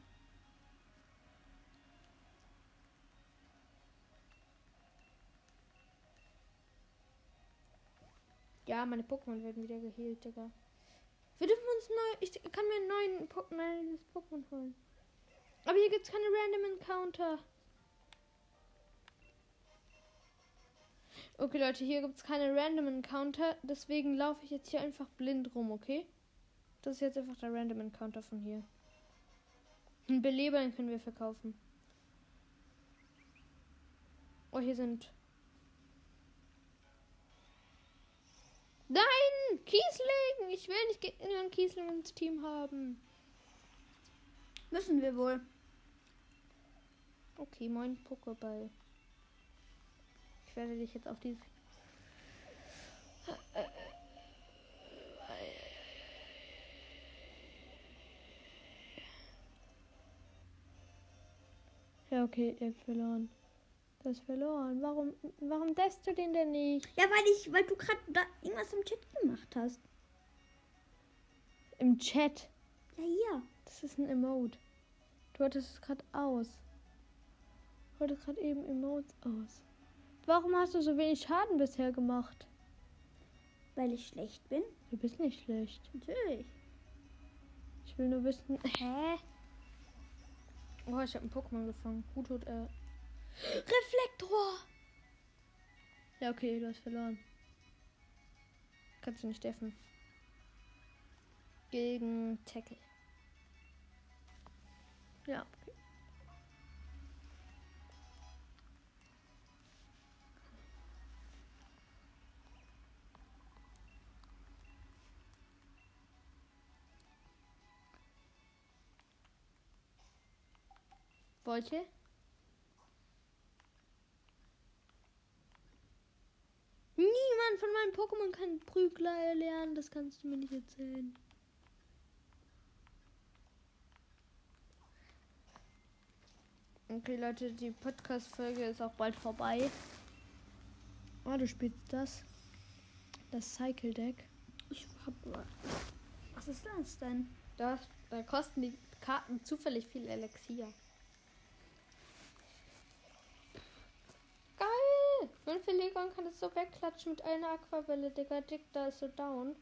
Ja, meine Pokémon werden wieder geheilt, Digga. Wir dürfen uns neu. Ich kann mir einen neuen po neues Pokémon holen. Aber hier gibt's keine Random Encounter. Okay, Leute, hier gibt's keine Random Encounter. Deswegen laufe ich jetzt hier einfach blind rum, okay? Das ist jetzt einfach der Random Encounter von hier. Einen Beleber, den können wir verkaufen. Oh, hier sind. Nein! Kiesling! Ich will nicht Ge- einen Kiesling ins Team haben.
Müssen wir wohl.
Okay, moin Pokéball. Ich werde dich jetzt auf die. Ja, okay, ihr habt verloren. Du hast verloren. Warum, warum lässt du den denn nicht?
Ja, weil ich, weil du gerade da irgendwas im Chat gemacht hast.
Im Chat.
Ja, hier.
Das ist ein Emote. Du hattest es gerade aus. Du hattest gerade eben Emotes aus. Warum hast du so wenig Schaden bisher gemacht?
Weil ich schlecht bin.
Du bist nicht schlecht.
Natürlich.
Ich will nur wissen. Hä? Oh, ich habe ein Pokémon gefangen. Gut äh. Reflektor! Ja, okay, du hast verloren. Kannst du nicht deffen. Gegen Tackle. Ja, okay. Wollte? Niemand von meinen Pokémon kann Prügler lernen, das kannst du mir nicht erzählen. Okay, Leute, die Podcast-Folge ist auch bald vorbei. Oh, du spielst das. Das Cycle Deck.
Ich hab. Was ist das denn?
Das, da kosten die Karten zufällig viel Elixier. Fünf Legon kann es so wegklatschen mit einer Aquabälle, Digga. Dick, da ist so down.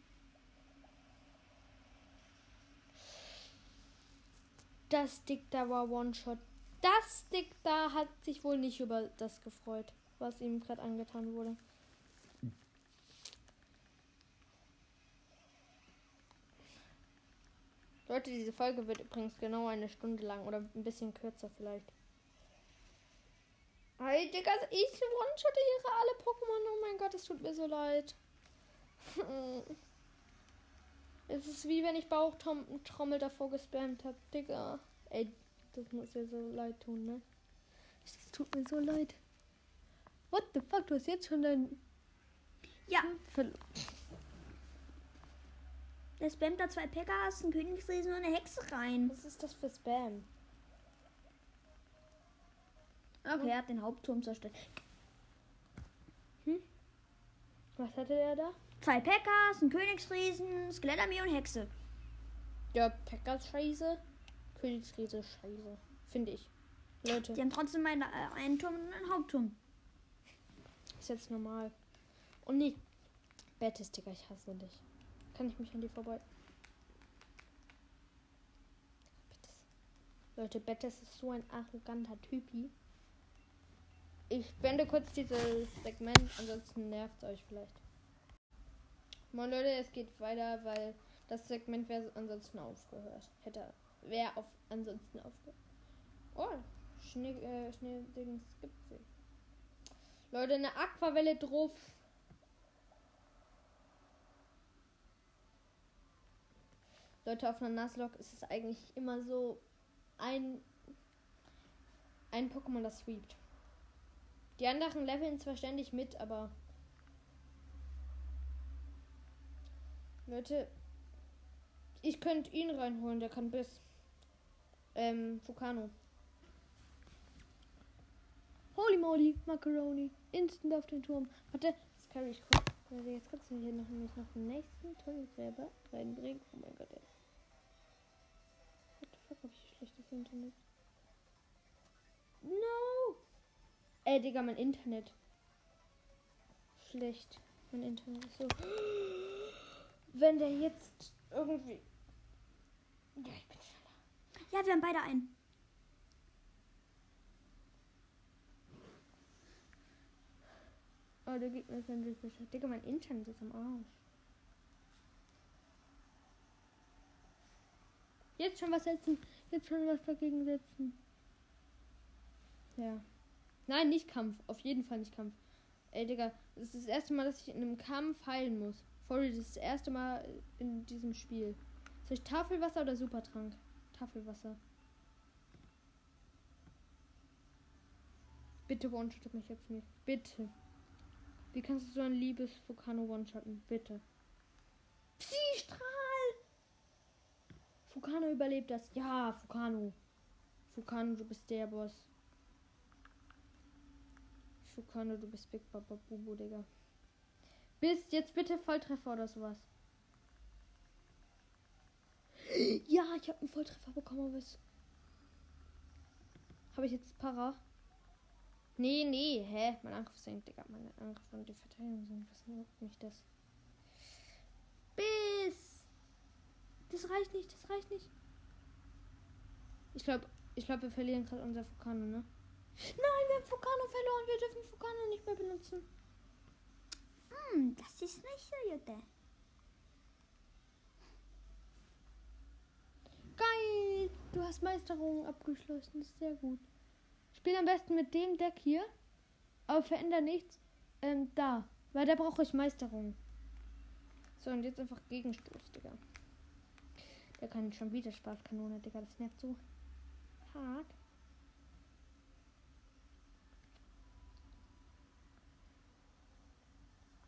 Das Dick da war One-Shot. Das Dick da hat sich wohl nicht über das gefreut, was ihm gerade angetan wurde. Leute, diese Folge wird übrigens genau eine Stunde lang oder ein bisschen kürzer vielleicht. Hey, Digga, ich one-shotte alle Pokémon. Oh mein Gott, es tut mir so leid. es ist wie wenn ich Bauchtrommel davor gespammt habe. Digga. Ey, das muss ja so leid tun, ne? Das tut mir so leid. What the fuck, du hast jetzt schon dein.
Ja. Der spammt da zwei Pegas, ein Königsriesen und eine Hexe rein.
Was ist das für Spam?
Okay, er hat den Hauptturm zerstört.
Hm? Was hatte er da?
Zwei Pekkas, ein Königsriesen, Skelettarmee und Hexe.
Ja, Pekkas scheiße. Königsriese scheiße. Finde ich. Leute.
Die haben trotzdem einen, äh, einen Turm und einen Hauptturm.
Ist jetzt normal. Und nicht. Bettes, Digga, ich hasse dich. Kann ich mich an dir vorbei. Bettes. Leute, Bettes ist so ein arroganter Typi. Ich wende kurz dieses Segment, ansonsten nervt es euch vielleicht. Moin Leute, es geht weiter, weil das Segment wäre ansonsten aufgehört. Hätte, wäre auf ansonsten aufgehört. Oh, Schnee, äh, Schneedings Gipfel. Leute, eine Aquavelle drauf. Leute, auf einer Nuzlocke ist es eigentlich immer so ein, ein Pokémon, das sweept. Die anderen leveln zwar ständig mit, aber. Leute, ich könnte ihn reinholen, der kann bis. Ähm, Vulcano. Holy moly, Macaroni. Instant auf den Turm. Warte, Scary, ich guck. Also jetzt kannst du hier noch, nämlich noch den nächsten Tunnelgräber reinbringen. Oh mein Gott, ey. What the fuck, hab ich schlechtes Internet? No! Ey, Digga, mein Internet. Schlecht. Mein Internet ist so. Wenn der jetzt irgendwie. Ja, ich bin schneller.
Ja, wir haben beide einen.
Oh, der Gegner ist ein Fischer. Digga, mein Internet ist am Arsch. Jetzt schon was setzen. Jetzt schon was dagegen setzen. Ja. Nein, nicht Kampf. Auf jeden Fall nicht Kampf. Ey, Digga, das ist das erste Mal, dass ich in einem Kampf heilen muss. Sorry, das ist das erste Mal in diesem Spiel. Soll ich Tafelwasser oder Supertrank? Tafelwasser. Bitte one-shottet mich jetzt nicht. Bitte. Wie kannst du so ein liebes Vulcano one-shotten? Bitte. Psi-Strahl! Vulcano überlebt das. Ja, Vulcano. Vulcano, du bist der Boss. Vulcano, du bist Big Papa Bubu, Digga. Bist jetzt bitte Volltreffer oder sowas. Ja, ich habe einen Volltreffer bekommen, aber was. Habe ich jetzt Para? Nee, nee, hä? Mein Angriff senkt, Digga. Mein Angriff und die Verteidigung sind. Was juckt mich das? Bis! Das reicht nicht, das reicht nicht. Ich glaube, ich glaube, wir verlieren gerade unser Vulkano, ne? Nein, wir haben Vulkano verloren. Wir dürfen Vulkano nicht mehr benutzen.
Hm, das ist nicht so, Jutta.
Geil! Du hast Meisterungen abgeschlossen. Das ist sehr gut. Spiel am besten mit dem Deck hier. Aber veränder nichts. Ähm, da. Weil da brauche ich Meisterung. So, und jetzt einfach Gegenstoß, Digga. Der kann schon wieder Spaßkanone, Digga. Das nervt so hart.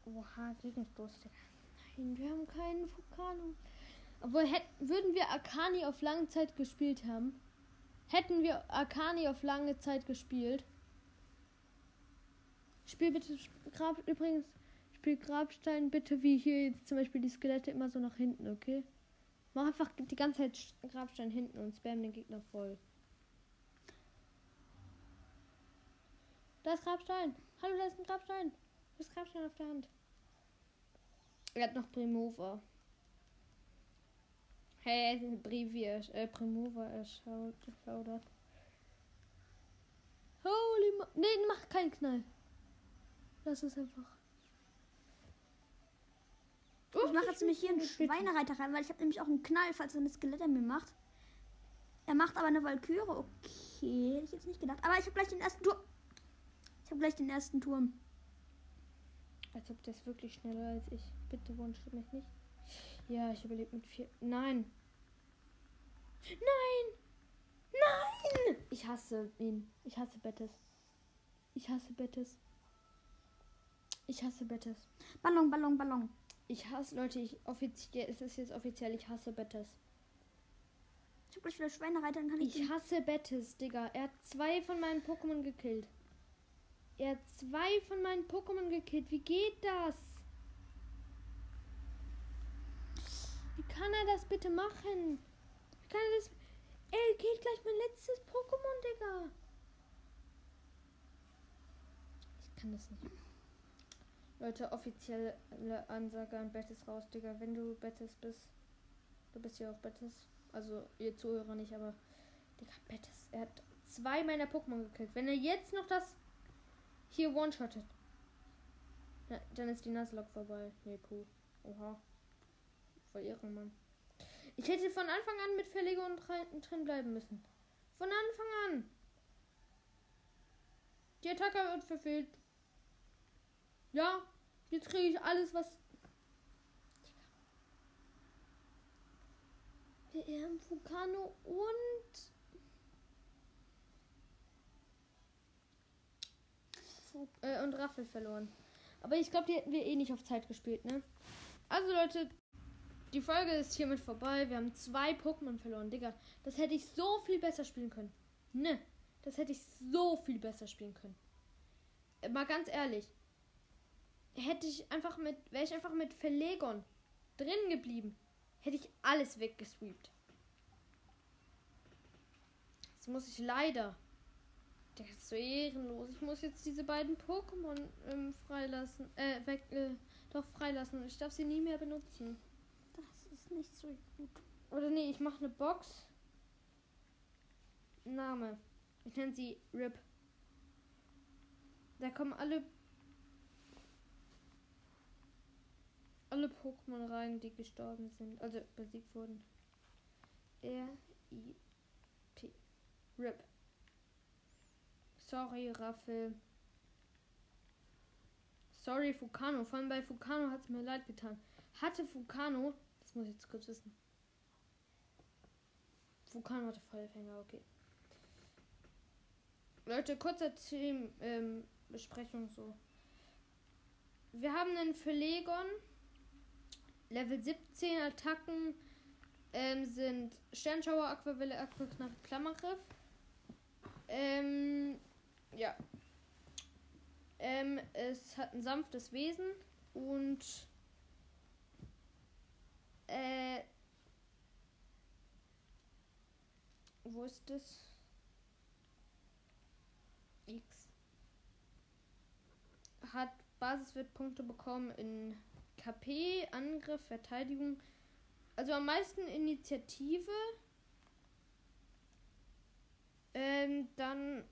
Oha, Gegenstoß. Nein, wir haben keinen Vulkano. Obwohl, hätten, würden wir Akani auf lange Zeit gespielt haben, hätten wir Akani auf lange Zeit gespielt. Spiel bitte Grab, übrigens, spiel Grabstein bitte wie hier jetzt zum Beispiel die Skelette immer so nach hinten, okay? Mach einfach die ganze Zeit Grabstein hinten und spam den Gegner voll. Da ist Grabstein. Hallo, da ist ein Grabstein. Da ist Grabstein auf der Hand. Er hat noch Primova. Hey, Brivia, äh, Primova erschaut, erschaudert. Holy Ma Nee, mach keinen Knall. Lass es einfach.
Ich mache jetzt nämlich hier einen Schweinereiter rein, weil ich habe nämlich auch einen Knall, falls er eine Skelette mir macht. Er macht aber eine Valkyrie. Okay, hätte ich jetzt nicht gedacht. Aber ich habe gleich den ersten Turm. Ich habe gleich den ersten Turm.
Als ob der ist wirklich schneller als ich. Bitte wunsch mich nicht. Ja, ich überlebe mit vier. Nein. Nein! Nein! Ich hasse ihn. Ich hasse Bettes. Ich hasse Bettes. Ich hasse Bettes.
Ballon, Ballon, Ballon.
Ich hasse, Leute, ich offiziell, es ist jetzt offiziell, ich hasse Bettes.
Ich habe gleich wieder Schweinereiter, dann kann ich.
Ich hasse Bettes, Digga. Er hat zwei von meinen Pokémon gekillt. Er hat zwei von meinen Pokémon gekillt. Wie geht das? Wie kann er das bitte machen? Wie kann er das. Er killt gleich mein letztes Pokémon, Digga. Ich kann das nicht. Leute, offizielle Ansage an Bettes raus, Digga. Wenn du Bettes bist. Du bist ja auch Bettes. Also ihr Zuhörer nicht, aber. Digga, Bettes. Er hat zwei meiner Pokémon gekillt. Wenn er jetzt noch das hier one-shottet. Ja, dann ist die Nuzlocke vorbei. Nee, puh. Oha. Voll irre, Mann. Ich hätte von Anfang an mit Verlegung drin bleiben müssen. Von Anfang an. Die Attacke wird verfehlt. Ja, jetzt kriege ich alles, was. WM Vulcano und. Äh, und Raffel verloren. Aber ich glaube, die hätten wir eh nicht auf Zeit gespielt, ne? Also Leute, die Folge ist hiermit vorbei. Wir haben zwei Pokémon verloren, Digga. Das hätte ich so viel besser spielen können. Ne, das hätte ich so viel besser spielen können. Äh, mal ganz ehrlich. Hätte ich einfach mit, wäre ich einfach mit Verlegon drin geblieben, hätte ich alles weggesweept. Das muss ich leider. Der ist so ehrenlos. Ich muss jetzt diese beiden Pokémon ähm, freilassen. Äh, weg, äh, doch freilassen. Ich darf sie nie mehr benutzen.
Das ist nicht so gut.
Oder nee, ich mache eine Box. Name. Ich nenne sie RIP. Da kommen alle alle Pokémon rein, die gestorben sind, also besiegt wurden. R I P. RIP. Sorry, Raffel. Sorry, Fukano. Vor allem bei Fukano hat es mir leid getan. Hatte Fukano, das muss ich jetzt kurz wissen. Fukano hatte Vollfänger, okay. Leute, kurzer Themenbesprechung ähm, so. Wir haben einen Verlegon. Level 17 Attacken ähm, sind Sternschauer, Aquavelle, Aquaknapp, Klammergriff. Ähm, ja. Ähm, es hat ein sanftes Wesen und äh, wo ist das? X hat Basiswertpunkte bekommen in KP, Angriff, Verteidigung. Also am meisten Initiative. Ähm, dann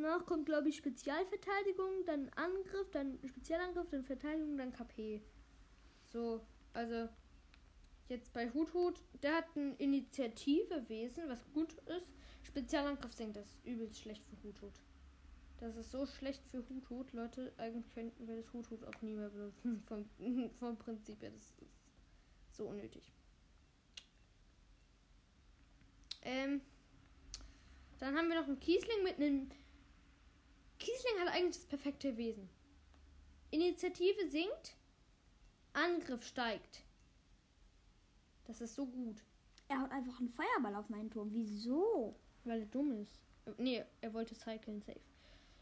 Danach kommt, glaube ich, Spezialverteidigung, dann Angriff, dann Spezialangriff, dann Verteidigung, dann KP. So, also jetzt bei Huthut, der hat ein Initiativewesen, was gut ist. Spezialangriff senkt das ist übelst schlecht für Huthut. Das ist so schlecht für Huthut, Leute. Eigentlich könnten wir das Huthut auch nie mehr benutzen. Vom, vom Prinzip her, das ist so unnötig. Ähm, dann haben wir noch einen Kiesling mit einem Kiesling hat eigentlich das perfekte Wesen. Initiative sinkt, Angriff steigt. Das ist so gut.
Er hat einfach einen Feuerball auf meinen Turm. Wieso?
Weil er dumm ist. Nee, er wollte cyclen safe.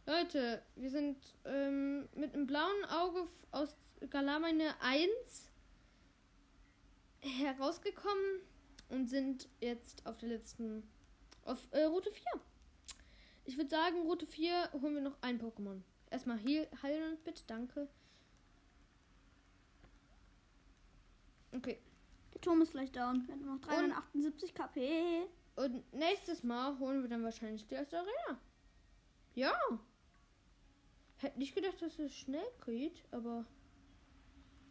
Leute, wir sind ähm, mit einem blauen Auge aus Galamine 1 herausgekommen und sind jetzt auf der letzten, auf äh, Route 4. Ich würde sagen, Route 4 holen wir noch ein Pokémon. Erstmal heal, heilen bitte, danke. Okay.
Der Turm ist gleich down. Wir haben noch 378 und, KP.
Und nächstes Mal holen wir dann wahrscheinlich die erste Arena. Ja. Hätte nicht gedacht, dass es schnell geht, aber.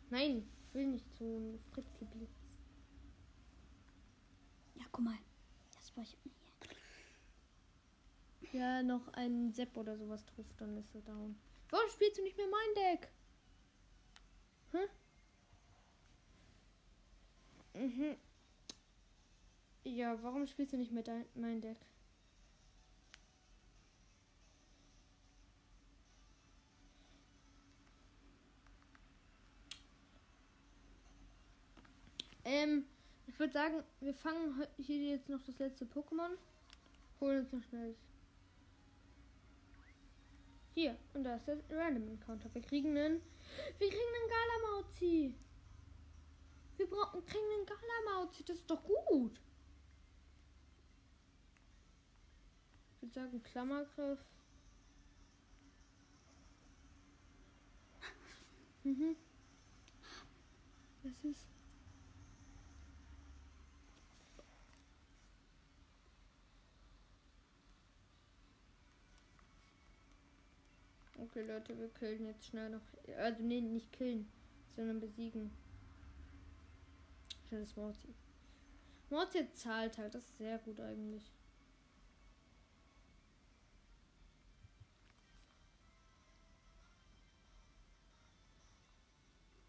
Nein. will nicht so ein Fritzelblitz.
Ja, guck mal. Das war ich hier.
Ja, noch ein Sepp oder sowas trifft, dann ist er down. Warum spielst du nicht mehr mein Deck? Hä? Mhm. Ja, warum spielst du nicht mehr dein, mein Deck? Ähm, ich würde sagen, wir fangen hier jetzt noch das letzte Pokémon. Holen uns noch schnell. Hier, und da ist der Random Encounter. Wir kriegen einen. Wir kriegen einen Galamauzi. Wir brauchen, kriegen einen Galamauzi. Das ist doch gut. Ich würde sagen, Klammergriff. Mhm. Was ist? Okay, Leute, wir killen jetzt schnell noch. Also, nee, nicht killen, sondern besiegen. Schnell das Morty. Morty zahlt halt, das ist sehr gut eigentlich.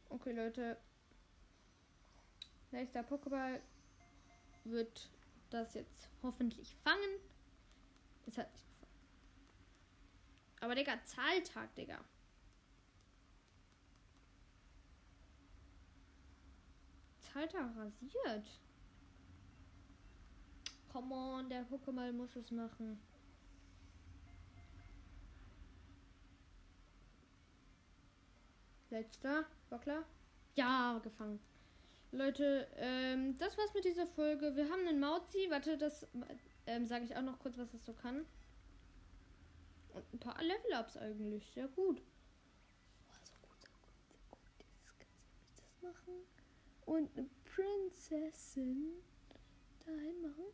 Okay, Leute. Nächster Pokéball wird das jetzt hoffentlich fangen. Es hat. Aber Digga, Zahltag, Digga. Zahltag rasiert. Come on, der Pokémon muss es machen. Letzter, war klar? Ja, gefangen. Leute, ähm, das war's mit dieser Folge. Wir haben einen Mauzi. Warte, das ähm, sage ich auch noch kurz, was das so kann. Und ein paar Level-Ups eigentlich. Sehr gut. Oh, so gut, so gut, so gut. Dieses ganze das machen. Und eine Prinzessin dahin machen.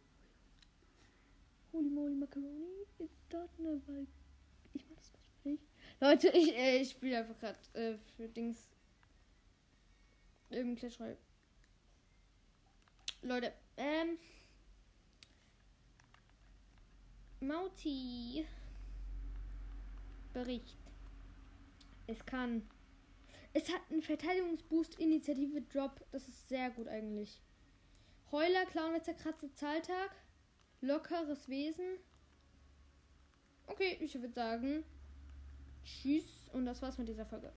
Holy moly macaroni. Dort eine Wald. Ich mach das für dich. Leute, ich, äh, ich spiele einfach gerade äh, für Dings. Im Clash Royale. Leute, ähm. Mauti. Bericht. Es kann. Es hat einen Verteidigungsboost Initiative Drop. Das ist sehr gut eigentlich. Heuler, Clownwitzer, Kratze, Zahltag. Lockeres Wesen. Okay, ich würde sagen. Tschüss. Und das war's mit dieser Folge.